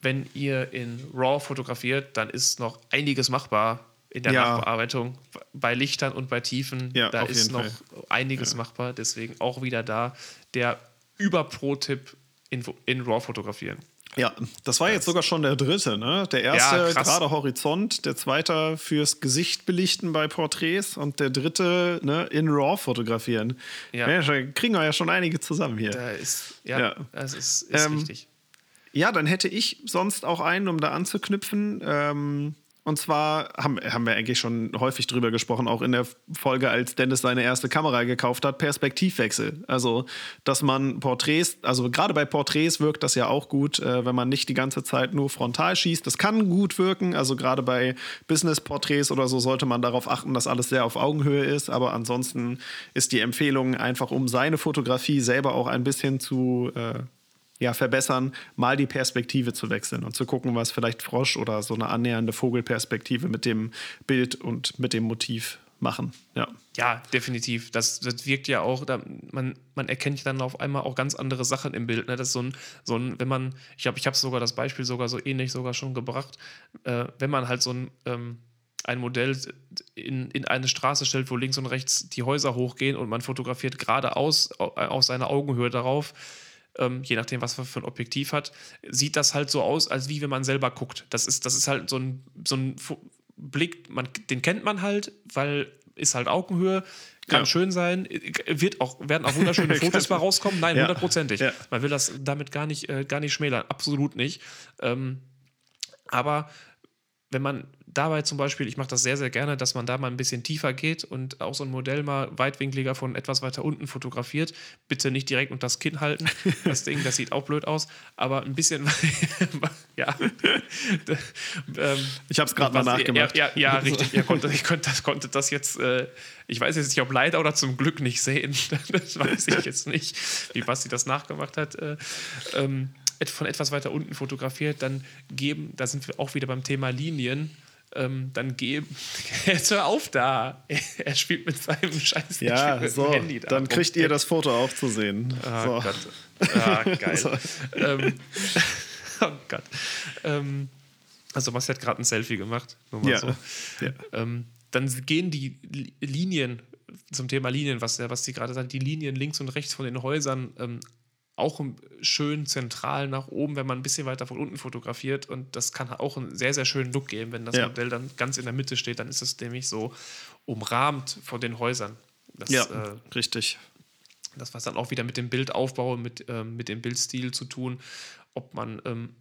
wenn ihr in RAW fotografiert, dann ist noch einiges machbar in der ja. Nachbearbeitung. Bei Lichtern und bei Tiefen, ja, da ist noch Fall. einiges ja. machbar. Deswegen auch wieder da der Über-Pro-Tipp in, in RAW fotografieren. Ja, das war jetzt sogar schon der dritte, ne? Der erste ja, gerade Horizont, der zweite fürs Gesicht belichten bei Porträts und der dritte ne, in RAW fotografieren. Ja. ja kriegen wir ja schon einige zusammen hier. Da ist, ja, ja. das ist, ist ähm, richtig. Ja, dann hätte ich sonst auch einen, um da anzuknüpfen. Ähm, und zwar haben, haben wir eigentlich schon häufig drüber gesprochen, auch in der Folge, als Dennis seine erste Kamera gekauft hat, Perspektivwechsel. Also, dass man Porträts, also gerade bei Porträts wirkt das ja auch gut, äh, wenn man nicht die ganze Zeit nur frontal schießt. Das kann gut wirken. Also gerade bei Business-Porträts oder so sollte man darauf achten, dass alles sehr auf Augenhöhe ist. Aber ansonsten ist die Empfehlung einfach, um seine Fotografie selber auch ein bisschen zu äh, ja, verbessern, mal die Perspektive zu wechseln und zu gucken, was vielleicht Frosch oder so eine annähernde Vogelperspektive mit dem Bild und mit dem Motiv machen. Ja, ja definitiv. Das, das wirkt ja auch, da, man, man erkennt dann auf einmal auch ganz andere Sachen im Bild. Ne? Das ist so ein, so ein, wenn man, ich glaube, ich habe sogar das Beispiel sogar so ähnlich sogar schon gebracht, äh, wenn man halt so ein, ähm, ein Modell in, in eine Straße stellt, wo links und rechts die Häuser hochgehen und man fotografiert geradeaus aus seiner Augenhöhe darauf, ähm, je nachdem, was man für ein Objektiv hat, sieht das halt so aus, als wie wenn man selber guckt. Das ist, das ist halt so ein, so ein Blick, man, den kennt man halt, weil ist halt Augenhöhe, kann ja. schön sein, wird auch, werden auch wunderschöne Fotos bei rauskommen. Nein, hundertprozentig. Ja. Man will das damit gar nicht, äh, gar nicht schmälern, absolut nicht. Ähm, aber wenn man dabei zum Beispiel, ich mache das sehr, sehr gerne, dass man da mal ein bisschen tiefer geht und auch so ein Modell mal weitwinkliger von etwas weiter unten fotografiert. Bitte nicht direkt unter das Kinn halten. Das Ding, das sieht auch blöd aus, aber ein bisschen, ja. ähm, ich habe es gerade mal nachgemacht. Ja, ja, ja richtig. Ihr konnte, ich konnte, konnte das jetzt, äh, ich weiß jetzt nicht, ob leider oder zum Glück nicht sehen. das weiß ich jetzt nicht, wie Basti das nachgemacht hat. Äh, ähm, von etwas weiter unten fotografiert, dann geben, da sind wir auch wieder beim Thema Linien, ähm, dann geben, jetzt hör auf da, er spielt mit seinem scheiß ja, so, Handy da. Dann kriegt ihr das Foto auch zu sehen. Oh so. Gott. Ah, geil. so. ähm, oh Gott. Ähm, also Basti hat gerade ein Selfie gemacht. Nur mal ja. so. Ja. Ähm, dann gehen die Linien zum Thema Linien, was, was sie gerade sagt, die Linien links und rechts von den Häusern ähm, auch schön zentral nach oben, wenn man ein bisschen weiter von unten fotografiert. Und das kann auch einen sehr, sehr schönen Look geben. Wenn das ja. Modell dann ganz in der Mitte steht, dann ist es nämlich so umrahmt von den Häusern. Das, ja, äh, richtig. Das, was dann auch wieder mit dem Bildaufbau, mit, ähm, mit dem Bildstil zu tun, ob man, ähm,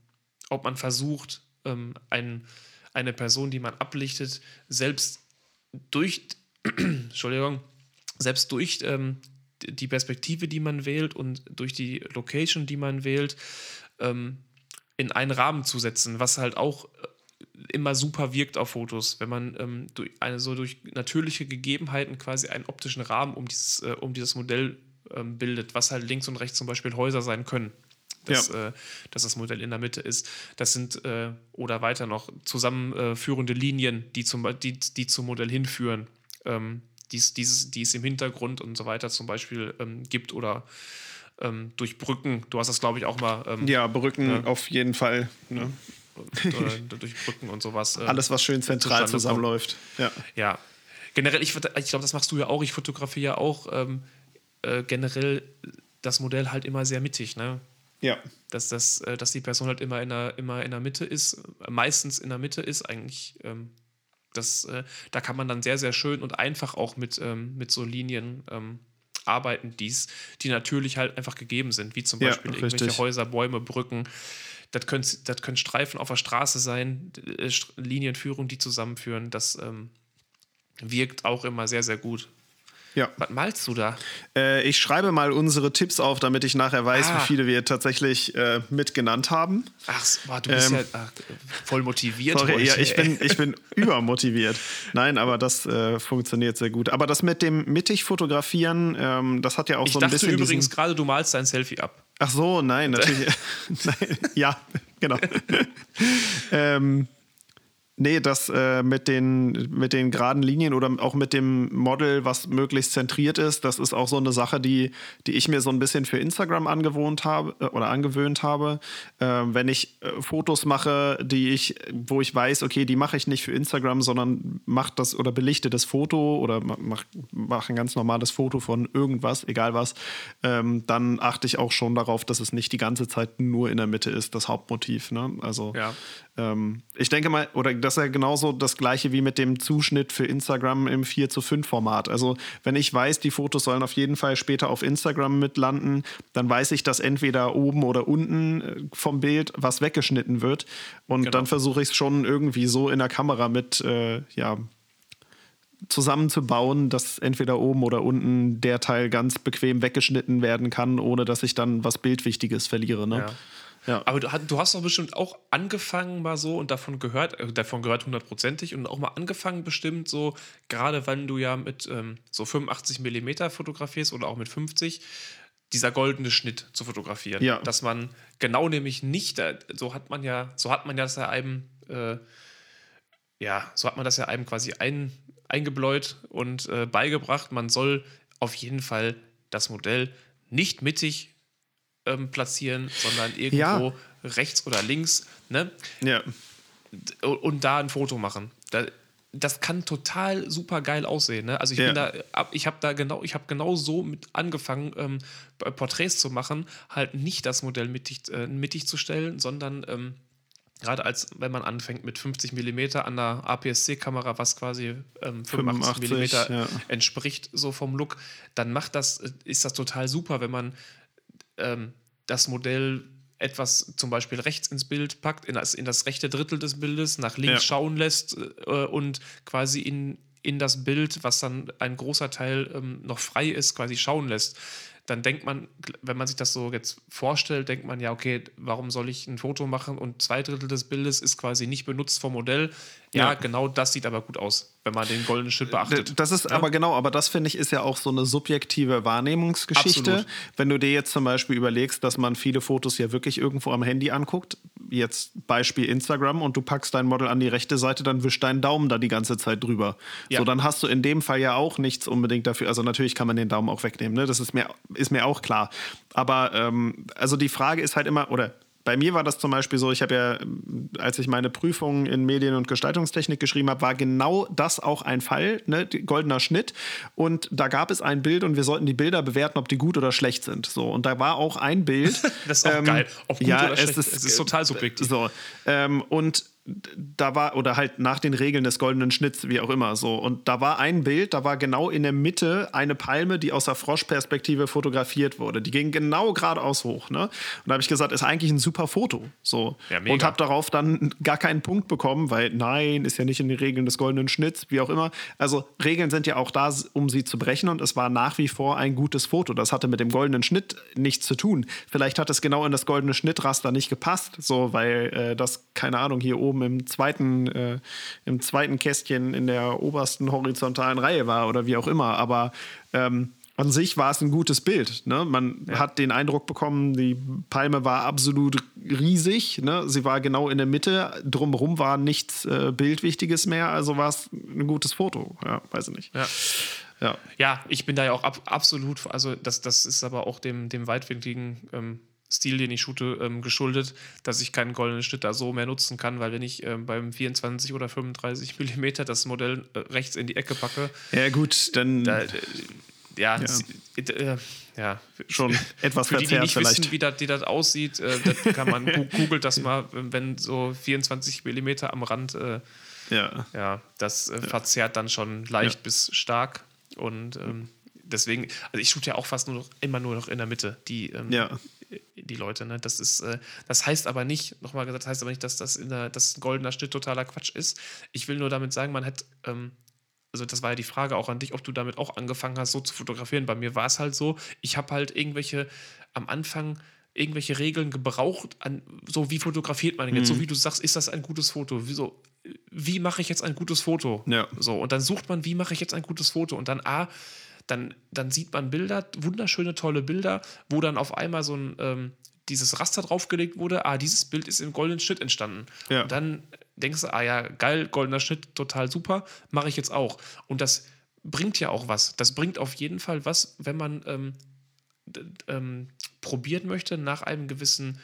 ob man versucht, ähm, ein, eine Person, die man ablichtet, selbst durch Entschuldigung, selbst durch ähm, die Perspektive, die man wählt und durch die Location, die man wählt, ähm, in einen Rahmen zu setzen, was halt auch äh, immer super wirkt auf Fotos, wenn man ähm, durch eine so durch natürliche Gegebenheiten quasi einen optischen Rahmen um dieses, äh, um dieses Modell ähm, bildet, was halt links und rechts zum Beispiel Häuser sein können. Dass, ja. äh, dass das Modell in der Mitte ist. Das sind äh, oder weiter noch zusammenführende Linien, die zum, die, die zum Modell hinführen. Ähm, dies, dieses, die es im Hintergrund und so weiter zum Beispiel ähm, gibt oder ähm, durch Brücken. Du hast das, glaube ich, auch mal. Ähm, ja, Brücken ne? auf jeden Fall. Ne? durch Brücken und sowas. Äh, Alles, was schön zentral zusammenläuft. Ja. ja. Generell, ich, ich glaube, das machst du ja auch. Ich fotografiere ja auch ähm, äh, generell das Modell halt immer sehr mittig. Ne? Ja. Dass, das, äh, dass die Person halt immer in der, immer in der Mitte ist, meistens in der Mitte ist, eigentlich. Ähm, das, äh, da kann man dann sehr, sehr schön und einfach auch mit, ähm, mit so Linien ähm, arbeiten, die's, die natürlich halt einfach gegeben sind, wie zum Beispiel ja, irgendwelche Häuser, Bäume, Brücken. Das können, das können Streifen auf der Straße sein, äh, Linienführung, die zusammenführen. Das ähm, wirkt auch immer sehr, sehr gut. Ja. Was malst du da? Äh, ich schreibe mal unsere Tipps auf, damit ich nachher weiß, ah. wie viele wir tatsächlich äh, mitgenannt haben. Ach, du bist ähm, ja ach, voll motiviert. Sorry, heute, ja, ich bin, ich bin übermotiviert. Nein, aber das äh, funktioniert sehr gut. Aber das mit dem mittig fotografieren, ähm, das hat ja auch ich so ein bisschen. Ich dachte übrigens gerade, du malst dein Selfie ab. Ach so, nein, natürlich. nein, ja, genau. ähm, Nee, das äh, mit, den, mit den geraden Linien oder auch mit dem Model, was möglichst zentriert ist, das ist auch so eine Sache, die, die ich mir so ein bisschen für Instagram angewohnt habe äh, oder angewöhnt habe. Äh, wenn ich äh, Fotos mache, die ich, wo ich weiß, okay, die mache ich nicht für Instagram, sondern mache das oder belichte das Foto oder mache mach ein ganz normales Foto von irgendwas, egal was, ähm, dann achte ich auch schon darauf, dass es nicht die ganze Zeit nur in der Mitte ist, das Hauptmotiv. Ne? Also ja. Ähm, ich denke mal, oder das ist ja genauso das gleiche wie mit dem Zuschnitt für Instagram im 4 zu 5 Format. Also wenn ich weiß, die Fotos sollen auf jeden Fall später auf Instagram mitlanden, dann weiß ich, dass entweder oben oder unten äh, vom Bild was weggeschnitten wird. Und genau. dann versuche ich es schon irgendwie so in der Kamera mit, äh, ja, zusammenzubauen, dass entweder oben oder unten der Teil ganz bequem weggeschnitten werden kann, ohne dass ich dann was Bildwichtiges verliere. Ne? Ja. Ja. Aber du, du, hast doch bestimmt auch angefangen mal so und davon gehört, äh, davon gehört hundertprozentig und auch mal angefangen bestimmt so, gerade wenn du ja mit ähm, so 85 Millimeter fotografierst oder auch mit 50, dieser goldene Schnitt zu fotografieren. Ja. Dass man genau nämlich nicht, äh, so hat man ja, so hat man das ja einem, äh, ja, so hat man das ja einem quasi ein, eingebläut und äh, beigebracht. Man soll auf jeden Fall das Modell nicht mittig ähm, platzieren, sondern irgendwo ja. rechts oder links. Ne? Ja. Und da ein Foto machen. Da, das kann total super geil aussehen. Ne? Also ich ja. bin da, ich habe da genau, ich habe genau so mit angefangen, ähm, Porträts zu machen, halt nicht das Modell mittig, äh, mittig zu stellen, sondern ähm, gerade als wenn man anfängt mit 50 mm an der APS-C-Kamera, was quasi ähm, 85, 85 mm ja. entspricht, so vom Look, dann macht das, äh, ist das total super, wenn man ähm, das Modell etwas zum Beispiel rechts ins Bild packt, in das, in das rechte Drittel des Bildes, nach links ja. schauen lässt äh, und quasi in, in das Bild, was dann ein großer Teil ähm, noch frei ist, quasi schauen lässt dann denkt man, wenn man sich das so jetzt vorstellt, denkt man ja, okay, warum soll ich ein Foto machen und zwei Drittel des Bildes ist quasi nicht benutzt vom Modell. Ja, ja. genau das sieht aber gut aus, wenn man den goldenen Schnitt beachtet. Das ist ja? aber genau, aber das finde ich ist ja auch so eine subjektive Wahrnehmungsgeschichte. Absolut. Wenn du dir jetzt zum Beispiel überlegst, dass man viele Fotos ja wirklich irgendwo am Handy anguckt, jetzt Beispiel Instagram und du packst dein Model an die rechte Seite, dann wischt dein Daumen da die ganze Zeit drüber. Ja. So, dann hast du in dem Fall ja auch nichts unbedingt dafür. Also natürlich kann man den Daumen auch wegnehmen, ne? Das ist mir, ist mir auch klar. Aber ähm, also die Frage ist halt immer, oder bei mir war das zum Beispiel so, ich habe ja, als ich meine Prüfung in Medien- und Gestaltungstechnik geschrieben habe, war genau das auch ein Fall, ne? goldener Schnitt. Und da gab es ein Bild und wir sollten die Bilder bewerten, ob die gut oder schlecht sind. So, und da war auch ein Bild. das ist auch ähm, geil. Ob gut ja, oder schlecht, es ist, es ist total subjektiv. So, ähm, und da war, oder halt nach den Regeln des goldenen Schnitts, wie auch immer so. Und da war ein Bild, da war genau in der Mitte eine Palme, die aus der Froschperspektive fotografiert wurde. Die ging genau geradeaus hoch. Ne? Und da habe ich gesagt, ist eigentlich ein super Foto. So. Ja, und habe darauf dann gar keinen Punkt bekommen, weil nein, ist ja nicht in den Regeln des goldenen Schnitts, wie auch immer. Also Regeln sind ja auch da, um sie zu brechen und es war nach wie vor ein gutes Foto. Das hatte mit dem goldenen Schnitt nichts zu tun. Vielleicht hat es genau in das goldene Schnittraster nicht gepasst, so, weil äh, das, keine Ahnung, hier oben im zweiten, äh, im zweiten Kästchen in der obersten horizontalen Reihe war oder wie auch immer. Aber ähm, an sich war es ein gutes Bild. Ne? Man ja. hat den Eindruck bekommen, die Palme war absolut riesig. Ne? Sie war genau in der Mitte. Drumherum war nichts äh, Bildwichtiges mehr. Also war es ein gutes Foto. Ja, weiß ich nicht. Ja. Ja. ja, ich bin da ja auch ab, absolut, also das, das ist aber auch dem, dem weitwinkligen ähm, Stil, den ich shoote, ähm, geschuldet, dass ich keinen goldenen Schnitt da so mehr nutzen kann, weil wenn ich ähm, beim 24 oder 35 mm das Modell äh, rechts in die Ecke packe. Ja, gut, dann. Da, äh, ja, ja. Äh, ja, schon etwas Für die, die nicht vielleicht. wissen, wie das, wie das aussieht, äh, das kann man googelt das mal, wenn so 24 mm am Rand, äh, ja. ja, das äh, verzerrt dann schon leicht ja. bis stark und ähm, deswegen, also ich shoote ja auch fast nur noch, immer nur noch in der Mitte, die, ähm, ja. Die Leute. Ne? Das ist, äh, das heißt aber nicht, nochmal gesagt, das heißt aber nicht, dass das in der, das ein goldener Schnitt totaler Quatsch ist. Ich will nur damit sagen, man hat, ähm, also das war ja die Frage auch an dich, ob du damit auch angefangen hast, so zu fotografieren. Bei mir war es halt so, ich habe halt irgendwelche am Anfang irgendwelche Regeln gebraucht, an, so wie fotografiert man jetzt, mhm. so wie du sagst, ist das ein gutes Foto? Wieso, wie mache ich jetzt ein gutes Foto? Ja. So, und dann sucht man, wie mache ich jetzt ein gutes Foto? Und dann A, dann, dann sieht man Bilder, wunderschöne, tolle Bilder, wo dann auf einmal so ein ähm, dieses Raster draufgelegt wurde, ah, dieses Bild ist im goldenen Schnitt entstanden. Ja. Und dann denkst du, ah ja, geil, goldener Schnitt, total super, mache ich jetzt auch. Und das bringt ja auch was. Das bringt auf jeden Fall was, wenn man ähm, ähm, probieren möchte, nach einem gewissen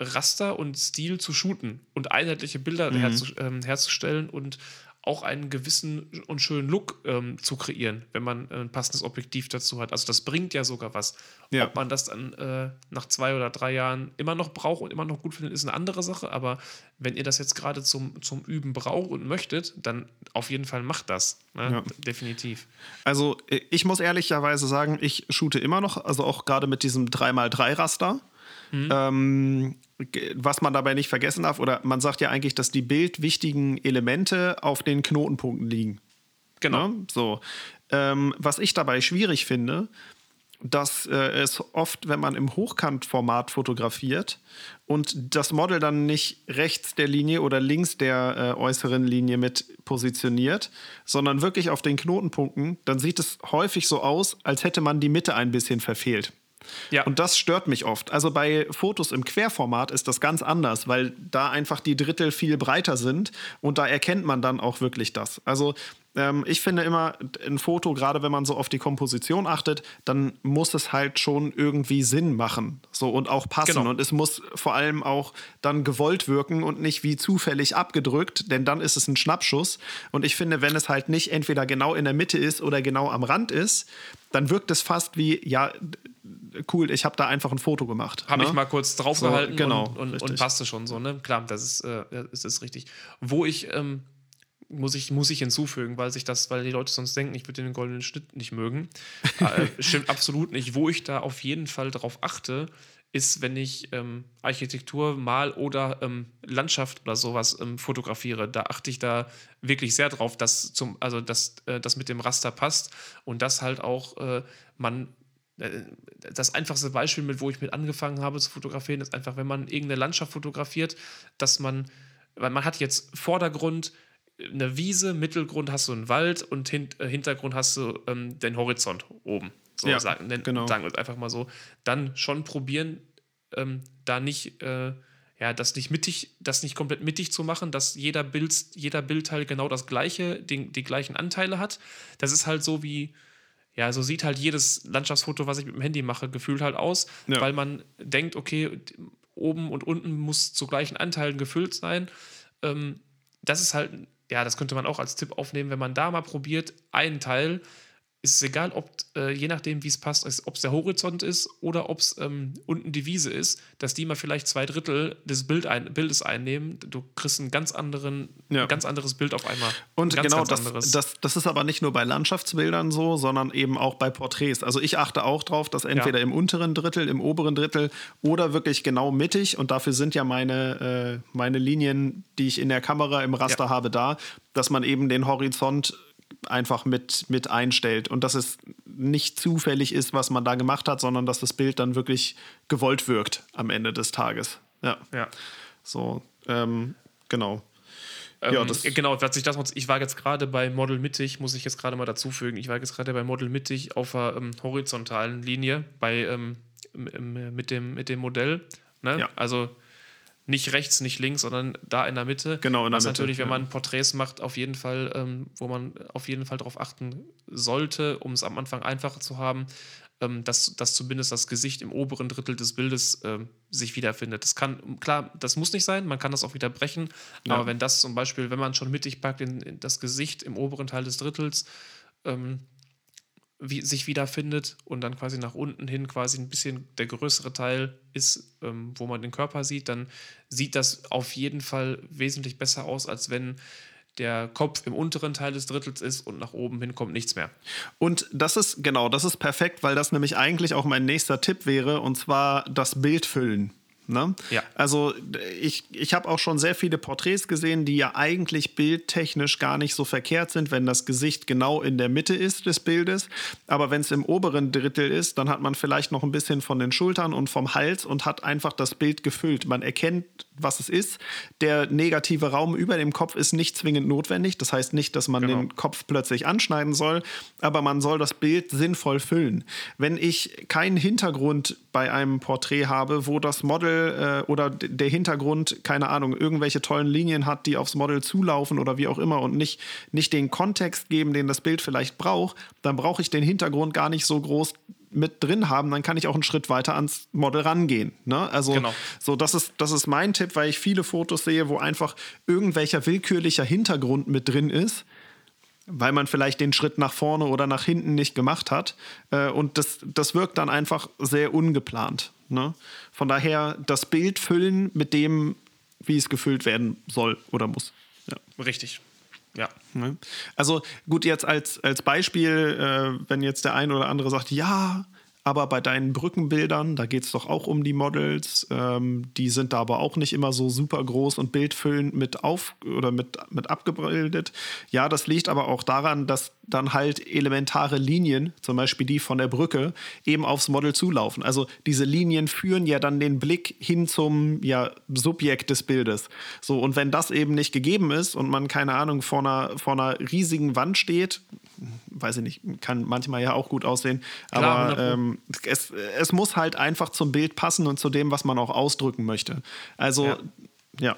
Raster und Stil zu shooten und einheitliche Bilder mhm. herzu, ähm, herzustellen und auch einen gewissen und schönen Look ähm, zu kreieren, wenn man ein passendes Objektiv dazu hat. Also das bringt ja sogar was. Ja. Ob man das dann äh, nach zwei oder drei Jahren immer noch braucht und immer noch gut findet, ist eine andere Sache. Aber wenn ihr das jetzt gerade zum, zum Üben braucht und möchtet, dann auf jeden Fall macht das. Ne? Ja. Definitiv. Also äh, ich muss ehrlicherweise sagen, ich shoote immer noch, also auch gerade mit diesem 3x3-Raster. Mhm. Ähm, was man dabei nicht vergessen darf, oder man sagt ja eigentlich, dass die bildwichtigen Elemente auf den Knotenpunkten liegen. Genau. Ne? So. Ähm, was ich dabei schwierig finde, dass äh, es oft, wenn man im Hochkantformat fotografiert und das Model dann nicht rechts der Linie oder links der äh, äußeren Linie mit positioniert, sondern wirklich auf den Knotenpunkten, dann sieht es häufig so aus, als hätte man die Mitte ein bisschen verfehlt. Ja. Und das stört mich oft. Also bei Fotos im Querformat ist das ganz anders, weil da einfach die Drittel viel breiter sind und da erkennt man dann auch wirklich das. Also ähm, ich finde immer, ein Foto, gerade wenn man so auf die Komposition achtet, dann muss es halt schon irgendwie Sinn machen so, und auch passen. Genau. Und es muss vor allem auch dann gewollt wirken und nicht wie zufällig abgedrückt, denn dann ist es ein Schnappschuss. Und ich finde, wenn es halt nicht entweder genau in der Mitte ist oder genau am Rand ist, dann wirkt es fast wie, ja, cool, ich habe da einfach ein Foto gemacht. Habe ne? ich mal kurz draufgehalten so, genau, und, und, und, passte schon so, ne? Klar, das ist, äh, das ist richtig. Wo ich, ähm, muss ich, muss ich hinzufügen, weil sich das, weil die Leute sonst denken, ich würde den goldenen Schnitt nicht mögen. äh, stimmt absolut nicht. Wo ich da auf jeden Fall drauf achte, ist, wenn ich ähm, Architektur, Mal oder ähm, Landschaft oder sowas ähm, fotografiere. Da achte ich da wirklich sehr drauf, dass zum, also dass äh, das mit dem Raster passt und dass halt auch äh, man äh, das einfachste Beispiel, mit wo ich mit angefangen habe zu fotografieren, ist einfach, wenn man irgendeine Landschaft fotografiert, dass man, weil man hat jetzt Vordergrund, eine Wiese, Mittelgrund hast du einen Wald und hint, äh, Hintergrund hast du ähm, den Horizont oben. So ja, sagen, denn, genau. sagen wir es einfach mal so. Dann schon probieren, ähm, da nicht, äh, ja, das nicht mittig, das nicht komplett mittig zu machen, dass jeder Bild, jeder Bildteil genau das gleiche, den, die gleichen Anteile hat. Das ist halt so wie, ja, so sieht halt jedes Landschaftsfoto, was ich mit dem Handy mache, gefühlt halt aus, ja. weil man denkt, okay, oben und unten muss zu gleichen Anteilen gefüllt sein. Ähm, das ist halt, ja, das könnte man auch als Tipp aufnehmen, wenn man da mal probiert, einen Teil ist es egal, ob, äh, je nachdem, wie es passt, ob es der Horizont ist oder ob es ähm, unten die Wiese ist, dass die mal vielleicht zwei Drittel des Bild ein, Bildes einnehmen. Du kriegst ein ganz, anderen, ja. ein ganz anderes Bild auf einmal. Und ganz, genau, ganz das, das, das, ist aber nicht nur bei Landschaftsbildern so, sondern eben auch bei Porträts. Also ich achte auch darauf, dass entweder ja. im unteren Drittel, im oberen Drittel oder wirklich genau mittig, und dafür sind ja meine, äh, meine Linien, die ich in der Kamera im Raster ja. habe, da, dass man eben den Horizont einfach mit, mit einstellt und dass es nicht zufällig ist, was man da gemacht hat, sondern dass das Bild dann wirklich gewollt wirkt am Ende des Tages. Ja. ja. So, ähm, genau. Ähm, ja, das genau, was ich, das, ich war jetzt gerade bei Model mittig, muss ich jetzt gerade mal dazu fügen, ich war jetzt gerade bei Model mittig auf der ähm, horizontalen Linie bei, ähm, mit, dem, mit dem Modell. Ne? Ja. Also nicht rechts, nicht links, sondern da in der Mitte. Genau, in der Was Mitte. natürlich, wenn man Porträts macht, auf jeden Fall, ähm, wo man auf jeden Fall darauf achten sollte, um es am Anfang einfacher zu haben, ähm, dass, dass zumindest das Gesicht im oberen Drittel des Bildes ähm, sich wiederfindet. Das kann, klar, das muss nicht sein, man kann das auch wieder brechen, ja. aber wenn das zum Beispiel, wenn man schon mittig packt, in, in das Gesicht im oberen Teil des Drittels, ähm, wie, sich wiederfindet und dann quasi nach unten hin quasi ein bisschen der größere Teil ist, ähm, wo man den Körper sieht, dann sieht das auf jeden Fall wesentlich besser aus, als wenn der Kopf im unteren Teil des Drittels ist und nach oben hin kommt nichts mehr. Und das ist, genau, das ist perfekt, weil das nämlich eigentlich auch mein nächster Tipp wäre, und zwar das Bild füllen. Ne? Ja. Also ich, ich habe auch schon sehr viele Porträts gesehen, die ja eigentlich bildtechnisch gar nicht so verkehrt sind, wenn das Gesicht genau in der Mitte ist des Bildes. Aber wenn es im oberen Drittel ist, dann hat man vielleicht noch ein bisschen von den Schultern und vom Hals und hat einfach das Bild gefüllt. Man erkennt, was es ist. Der negative Raum über dem Kopf ist nicht zwingend notwendig. Das heißt nicht, dass man genau. den Kopf plötzlich anschneiden soll, aber man soll das Bild sinnvoll füllen. Wenn ich keinen Hintergrund bei einem Porträt habe, wo das Model äh, oder der Hintergrund, keine Ahnung, irgendwelche tollen Linien hat, die aufs Model zulaufen oder wie auch immer und nicht, nicht den Kontext geben, den das Bild vielleicht braucht, dann brauche ich den Hintergrund gar nicht so groß mit drin haben, dann kann ich auch einen Schritt weiter ans Model rangehen. Ne? Also genau. so, das ist, das ist mein Tipp, weil ich viele Fotos sehe, wo einfach irgendwelcher willkürlicher Hintergrund mit drin ist weil man vielleicht den Schritt nach vorne oder nach hinten nicht gemacht hat. Äh, und das, das wirkt dann einfach sehr ungeplant. Ne? Von daher das Bild füllen mit dem, wie es gefüllt werden soll oder muss. Ja. Richtig. Ja. Ne? Also gut, jetzt als, als Beispiel, äh, wenn jetzt der ein oder andere sagt, ja, aber bei deinen Brückenbildern, da geht es doch auch um die Models. Ähm, die sind da aber auch nicht immer so super groß und bildfüllend mit auf oder mit, mit abgebildet. Ja, das liegt aber auch daran, dass dann halt elementare Linien, zum Beispiel die von der Brücke, eben aufs Model zulaufen. Also diese Linien führen ja dann den Blick hin zum ja, Subjekt des Bildes. So, und wenn das eben nicht gegeben ist und man, keine Ahnung, vor einer, vor einer riesigen Wand steht, weiß ich nicht, kann manchmal ja auch gut aussehen. Klar, aber ähm, es, es muss halt einfach zum Bild passen und zu dem, was man auch ausdrücken möchte. Also, ja. ja.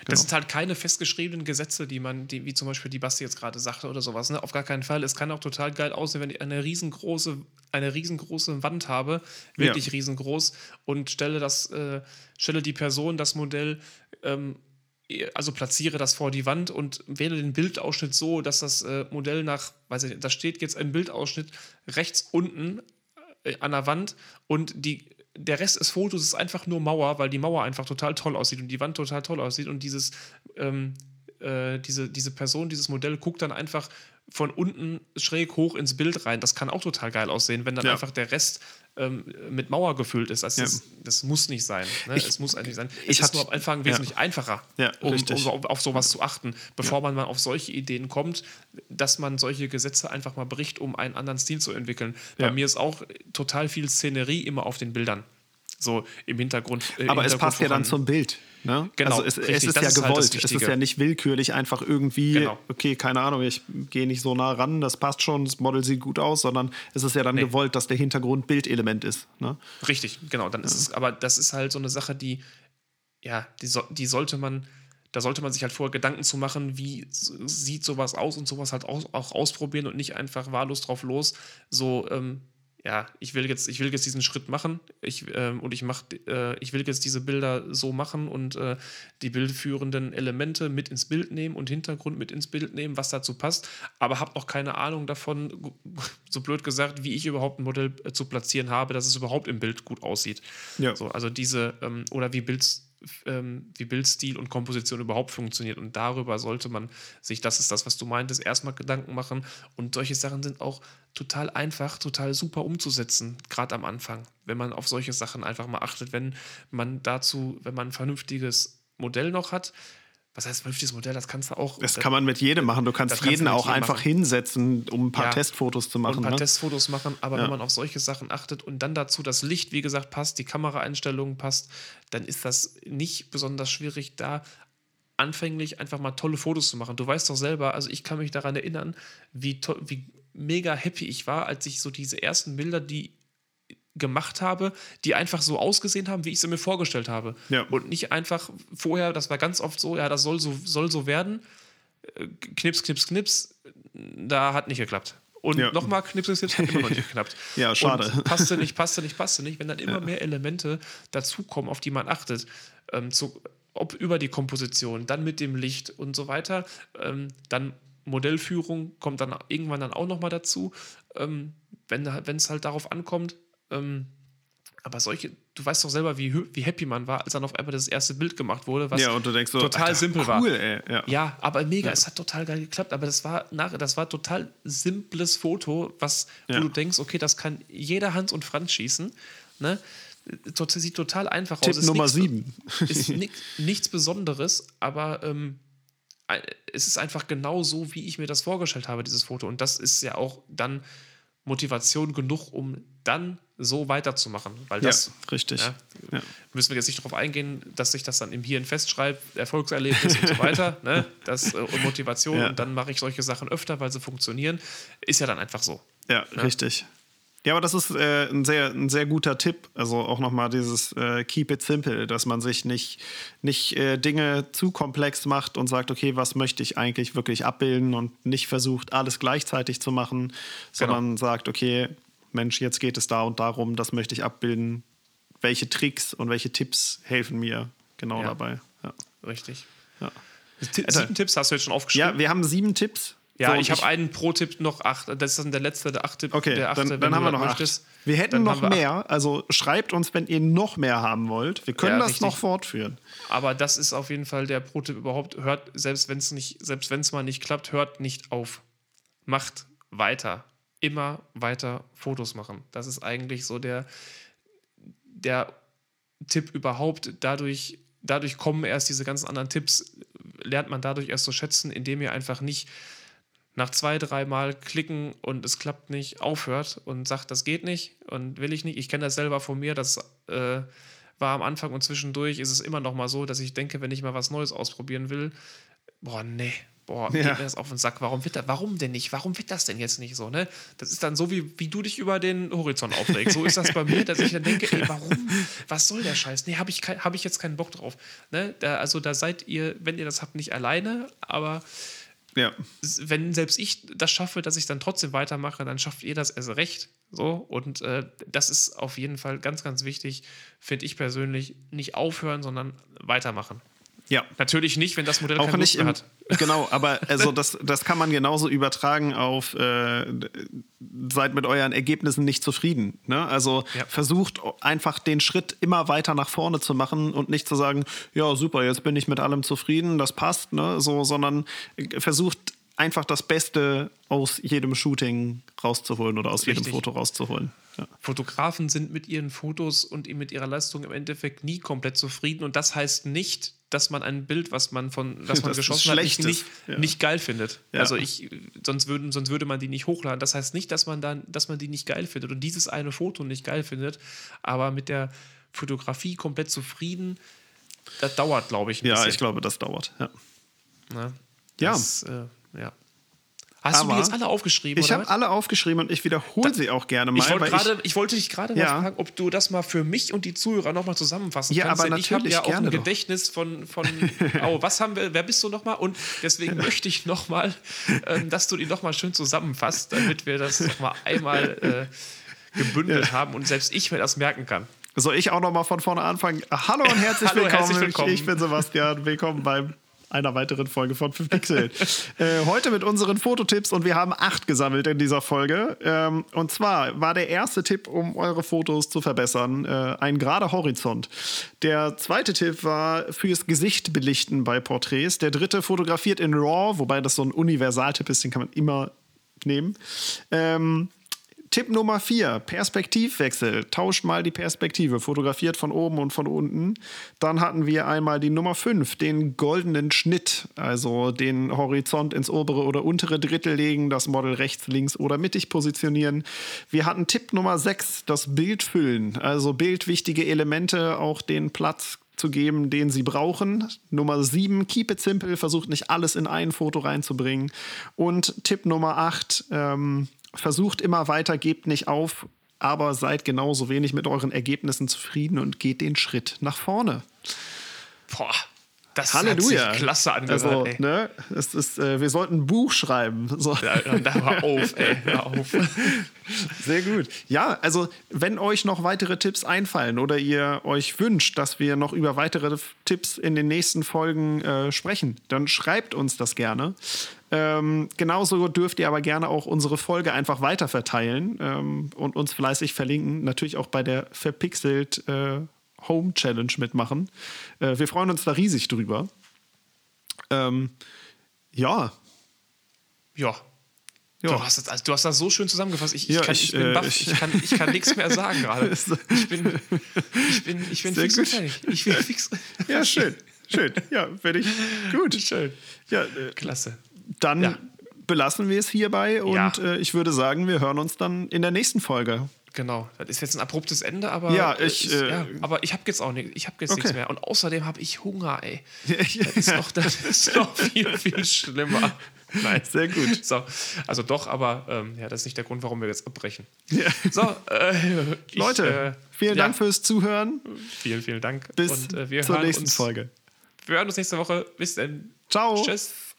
Genau. Das sind halt keine festgeschriebenen Gesetze, die man, die, wie zum Beispiel die Basti jetzt gerade sagte oder sowas. Ne? Auf gar keinen Fall. Es kann auch total geil aussehen, wenn ich eine riesengroße, eine riesengroße Wand habe, wirklich ja. riesengroß, und stelle das, äh, stelle die Person, das Modell ähm, also platziere das vor die Wand und wähle den Bildausschnitt so, dass das äh, Modell nach, weiß ich nicht, da steht jetzt ein Bildausschnitt rechts unten äh, an der Wand und die, der Rest des Fotos ist einfach nur Mauer, weil die Mauer einfach total toll aussieht und die Wand total toll aussieht und dieses, ähm, äh, diese, diese Person, dieses Modell guckt dann einfach von unten schräg hoch ins Bild rein. Das kann auch total geil aussehen, wenn dann ja. einfach der Rest ähm, mit Mauer gefüllt ist. Also ja. das, das, muss nicht sein. Ne? Ich, es muss eigentlich sein. Es ist nur am Anfang wesentlich ja. einfacher, um, um, auf sowas zu achten, bevor man mal auf solche Ideen kommt, dass man solche Gesetze einfach mal bricht, um einen anderen Stil zu entwickeln. Bei mir ist auch total viel Szenerie immer auf den Bildern so im Hintergrund. Äh, Aber es passt ja dann zum Bild. Ne? Genau, also es, es ist ja ist halt gewollt. Halt es ist ja nicht willkürlich einfach irgendwie, genau. okay, keine Ahnung, ich gehe nicht so nah ran, das passt schon, das Model sieht gut aus, sondern es ist ja dann nee. gewollt, dass der Hintergrund Bildelement ist. Ne? Richtig, genau. Dann ist ja. es, aber das ist halt so eine Sache, die, ja, die, so, die sollte man, da sollte man sich halt vorher Gedanken zu machen, wie sieht sowas aus und sowas halt auch, auch ausprobieren und nicht einfach wahllos drauf los, so ähm, ja, ich will jetzt, ich will jetzt diesen Schritt machen ich, ähm, und ich, mach, äh, ich will jetzt diese Bilder so machen und äh, die bildführenden Elemente mit ins Bild nehmen und Hintergrund mit ins Bild nehmen, was dazu passt, aber habe noch keine Ahnung davon, so blöd gesagt, wie ich überhaupt ein Modell äh, zu platzieren habe, dass es überhaupt im Bild gut aussieht. Ja. So, also diese, ähm, oder wie Bilds ähm, wie Bildstil und Komposition überhaupt funktioniert. Und darüber sollte man sich, das ist das, was du meintest, erstmal Gedanken machen. Und solche Sachen sind auch total einfach, total super umzusetzen, gerade am Anfang, wenn man auf solche Sachen einfach mal achtet. Wenn man dazu, wenn man ein vernünftiges Modell noch hat, was heißt vernünftiges Modell? Das kannst du auch. Das kann man mit jedem machen. Du kannst, kannst jeden auch einfach machen. hinsetzen, um ein paar ja. Testfotos zu machen. Und ein paar ne? Testfotos machen, aber ja. wenn man auf solche Sachen achtet und dann dazu das Licht, wie gesagt, passt, die Kameraeinstellungen passt, dann ist das nicht besonders schwierig, da anfänglich einfach mal tolle Fotos zu machen. Du weißt doch selber, also ich kann mich daran erinnern, wie, wie mega happy ich war, als ich so diese ersten Bilder, die gemacht habe, die einfach so ausgesehen haben, wie ich sie mir vorgestellt habe. Ja. Und nicht einfach vorher, das war ganz oft so, ja, das soll so, soll so werden. Äh, knips, knips, knips, da hat nicht geklappt. Und ja. nochmal knips, knips, knips, hat immer noch nicht geklappt. ja, schade. Und passte nicht, passte nicht, passte nicht. Wenn dann immer ja. mehr Elemente dazukommen, auf die man achtet, ähm, zu, ob über die Komposition, dann mit dem Licht und so weiter, ähm, dann Modellführung kommt dann irgendwann dann auch nochmal dazu. Ähm, wenn es halt darauf ankommt, ähm, aber solche, du weißt doch selber, wie, wie happy man war, als dann auf einmal das erste Bild gemacht wurde, was ja, und du denkst so, total Alter, simpel cool, war. Ey, ja. ja. aber mega, ja. es hat total geil geklappt. Aber das war nach, das war total simples Foto, was ja. wo du denkst, okay, das kann jeder Hans und Franz schießen. Ne? Sieht total einfach Tipp aus. Tipp Nummer 7. Ist nix, nichts Besonderes, aber ähm, es ist einfach genau so, wie ich mir das vorgestellt habe, dieses Foto. Und das ist ja auch dann Motivation genug, um dann so weiterzumachen. Weil das, ja, richtig. Ja, ja. Müssen wir jetzt nicht darauf eingehen, dass sich das dann im Hirn festschreibt, Erfolgserlebnis und so weiter. Ne? Das, äh, und Motivation und dann mache ich solche Sachen öfter, weil sie funktionieren. Ist ja dann einfach so. Ja, ne? richtig. Ja, aber das ist äh, ein, sehr, ein sehr guter Tipp. Also auch nochmal dieses äh, Keep it simple, dass man sich nicht, nicht äh, Dinge zu komplex macht und sagt, okay, was möchte ich eigentlich wirklich abbilden und nicht versucht, alles gleichzeitig zu machen, sondern genau. sagt, okay, Mensch, jetzt geht es da und darum, das möchte ich abbilden. Welche Tricks und welche Tipps helfen mir genau ja. dabei? Ja. Richtig. Ja. Sieben Tipps hast du jetzt schon aufgeschrieben? Ja, wir haben sieben Tipps. Ja, so, ich habe einen Pro-Tipp noch acht. Das ist dann der letzte, der achte. Okay, der achte, dann, dann haben wir noch möchtest, acht. Wir hätten noch mehr. Also schreibt uns, wenn ihr noch mehr haben wollt. Wir können ja, das richtig. noch fortführen. Aber das ist auf jeden Fall der Pro-Tipp überhaupt. Hört, selbst wenn es nicht, selbst wenn es mal nicht klappt, hört nicht auf. Macht weiter. Immer weiter Fotos machen. Das ist eigentlich so der, der Tipp überhaupt. Dadurch, dadurch kommen erst diese ganzen anderen Tipps, lernt man dadurch erst so schätzen, indem ihr einfach nicht nach zwei, dreimal klicken und es klappt nicht, aufhört und sagt, das geht nicht und will ich nicht. Ich kenne das selber von mir, das äh, war am Anfang und zwischendurch ist es immer noch mal so, dass ich denke, wenn ich mal was Neues ausprobieren will, boah, nee, boah, ja. geht mir das auf den Sack. Warum wird das, warum denn nicht? Warum wird das denn jetzt nicht so, ne? Das ist dann so, wie, wie du dich über den Horizont aufregst. So ist das bei mir, dass ich dann denke, ey, warum? Was soll der Scheiß? Nee, habe ich, hab ich jetzt keinen Bock drauf. Ne? Da, also da seid ihr, wenn ihr das habt, nicht alleine, aber ja. Wenn selbst ich das schaffe, dass ich dann trotzdem weitermache, dann schafft ihr das erst recht. So, und äh, das ist auf jeden Fall ganz, ganz wichtig, finde ich persönlich. Nicht aufhören, sondern weitermachen. Ja. Natürlich nicht, wenn das Modell auch keine nicht im, hat. Genau, aber also das, das kann man genauso übertragen auf äh, seid mit euren Ergebnissen nicht zufrieden. Ne? Also ja. versucht einfach den Schritt immer weiter nach vorne zu machen und nicht zu sagen, ja super, jetzt bin ich mit allem zufrieden, das passt, ne? so, sondern versucht einfach das Beste aus jedem Shooting rauszuholen oder aus Richtig. jedem Foto rauszuholen. Ja. Fotografen sind mit ihren Fotos und mit ihrer Leistung im Endeffekt nie komplett zufrieden und das heißt nicht, dass man ein Bild, was man von, das man das geschossen hat, nicht, nicht, ja. nicht, geil findet. Ja. Also ich, sonst, würden, sonst würde man die nicht hochladen. Das heißt nicht, dass man dann, dass man die nicht geil findet und dieses eine Foto nicht geil findet, aber mit der Fotografie komplett zufrieden, das dauert, glaube ich. ja, bisschen. ich glaube, das dauert, ja. Na, das, ja. Äh, ja. Hast Aber du die jetzt alle aufgeschrieben? Ich habe alle aufgeschrieben und ich wiederhole sie auch gerne mal. Ich, wollt grade, ich, ich wollte dich gerade ja. mal fragen, ob du das mal für mich und die Zuhörer nochmal zusammenfassen ja, kannst. Aber ich habe ja auch ein Gedächtnis von, von oh, was haben wir, wer bist du nochmal? Und deswegen möchte ich nochmal, ähm, dass du die nochmal schön zusammenfasst, damit wir das nochmal einmal äh, gebündelt ja. haben und selbst ich mir das merken kann. Soll ich auch noch mal von vorne anfangen? Hallo und herzlich, Hallo, willkommen. herzlich willkommen. Ich bin Sebastian. Willkommen beim einer weiteren Folge von 5 Pixel. äh, heute mit unseren Fototipps und wir haben acht gesammelt in dieser Folge. Ähm, und zwar war der erste Tipp, um eure Fotos zu verbessern, äh, ein gerader Horizont. Der zweite Tipp war fürs Gesicht belichten bei Porträts. Der dritte fotografiert in RAW, wobei das so ein Universaltipp ist, den kann man immer nehmen. Ähm, Tipp Nummer 4, Perspektivwechsel. Tauscht mal die Perspektive, fotografiert von oben und von unten. Dann hatten wir einmal die Nummer 5, den goldenen Schnitt, also den Horizont ins obere oder untere Drittel legen, das Model rechts, links oder mittig positionieren. Wir hatten Tipp Nummer 6, das Bild füllen, also bildwichtige Elemente auch den Platz zu geben, den sie brauchen. Nummer 7, keep it simple, versucht nicht alles in ein Foto reinzubringen. Und Tipp Nummer 8, ähm, versucht immer weiter, gebt nicht auf, aber seid genauso wenig mit euren Ergebnissen zufrieden und geht den Schritt nach vorne. Boah, das Halleluja. hat sich klasse angehört. Also, ey. ne, es ist, äh, wir sollten ein Buch schreiben. So. Ja, da war auf, ey, hör auf. Sehr gut. Ja, also wenn euch noch weitere Tipps einfallen oder ihr euch wünscht, dass wir noch über weitere Tipps in den nächsten Folgen äh, sprechen, dann schreibt uns das gerne. Ähm, genauso dürft ihr aber gerne auch unsere Folge einfach weiter verteilen ähm, und uns fleißig verlinken. Natürlich auch bei der verpixelt äh, Home Challenge mitmachen. Äh, wir freuen uns da riesig drüber. Ähm, ja. Ja. Du, hast das, also, du hast das so schön zusammengefasst. Ich, ich, ja, kann, ich, ich bin äh, baff. Ich, ich, kann, ich kann nichts mehr sagen gerade. Ich bin, ich bin, ich bin fix gut. und fertig. Ich bin fix. Ja, schön. Schön. Ja, finde ich gut. Schön. Ja, äh, Klasse. Dann ja. belassen wir es hierbei und ja. äh, ich würde sagen, wir hören uns dann in der nächsten Folge. Genau, das ist jetzt ein abruptes Ende, aber ja, ich, ist, äh, ja, aber ich habe jetzt auch nicht, ich habe jetzt okay. nichts mehr und außerdem habe ich Hunger, ey. Das ist noch, das ist noch viel viel schlimmer. Nein, sehr gut. So, also doch, aber ähm, ja, das ist nicht der Grund, warum wir jetzt abbrechen. Ja. So, äh, Leute, ich, äh, vielen Dank fürs Zuhören. Vielen, vielen Dank. Bis und, äh, zur nächsten uns, Folge. Wir hören uns nächste Woche. Bis dann. Ciao. Tschüss.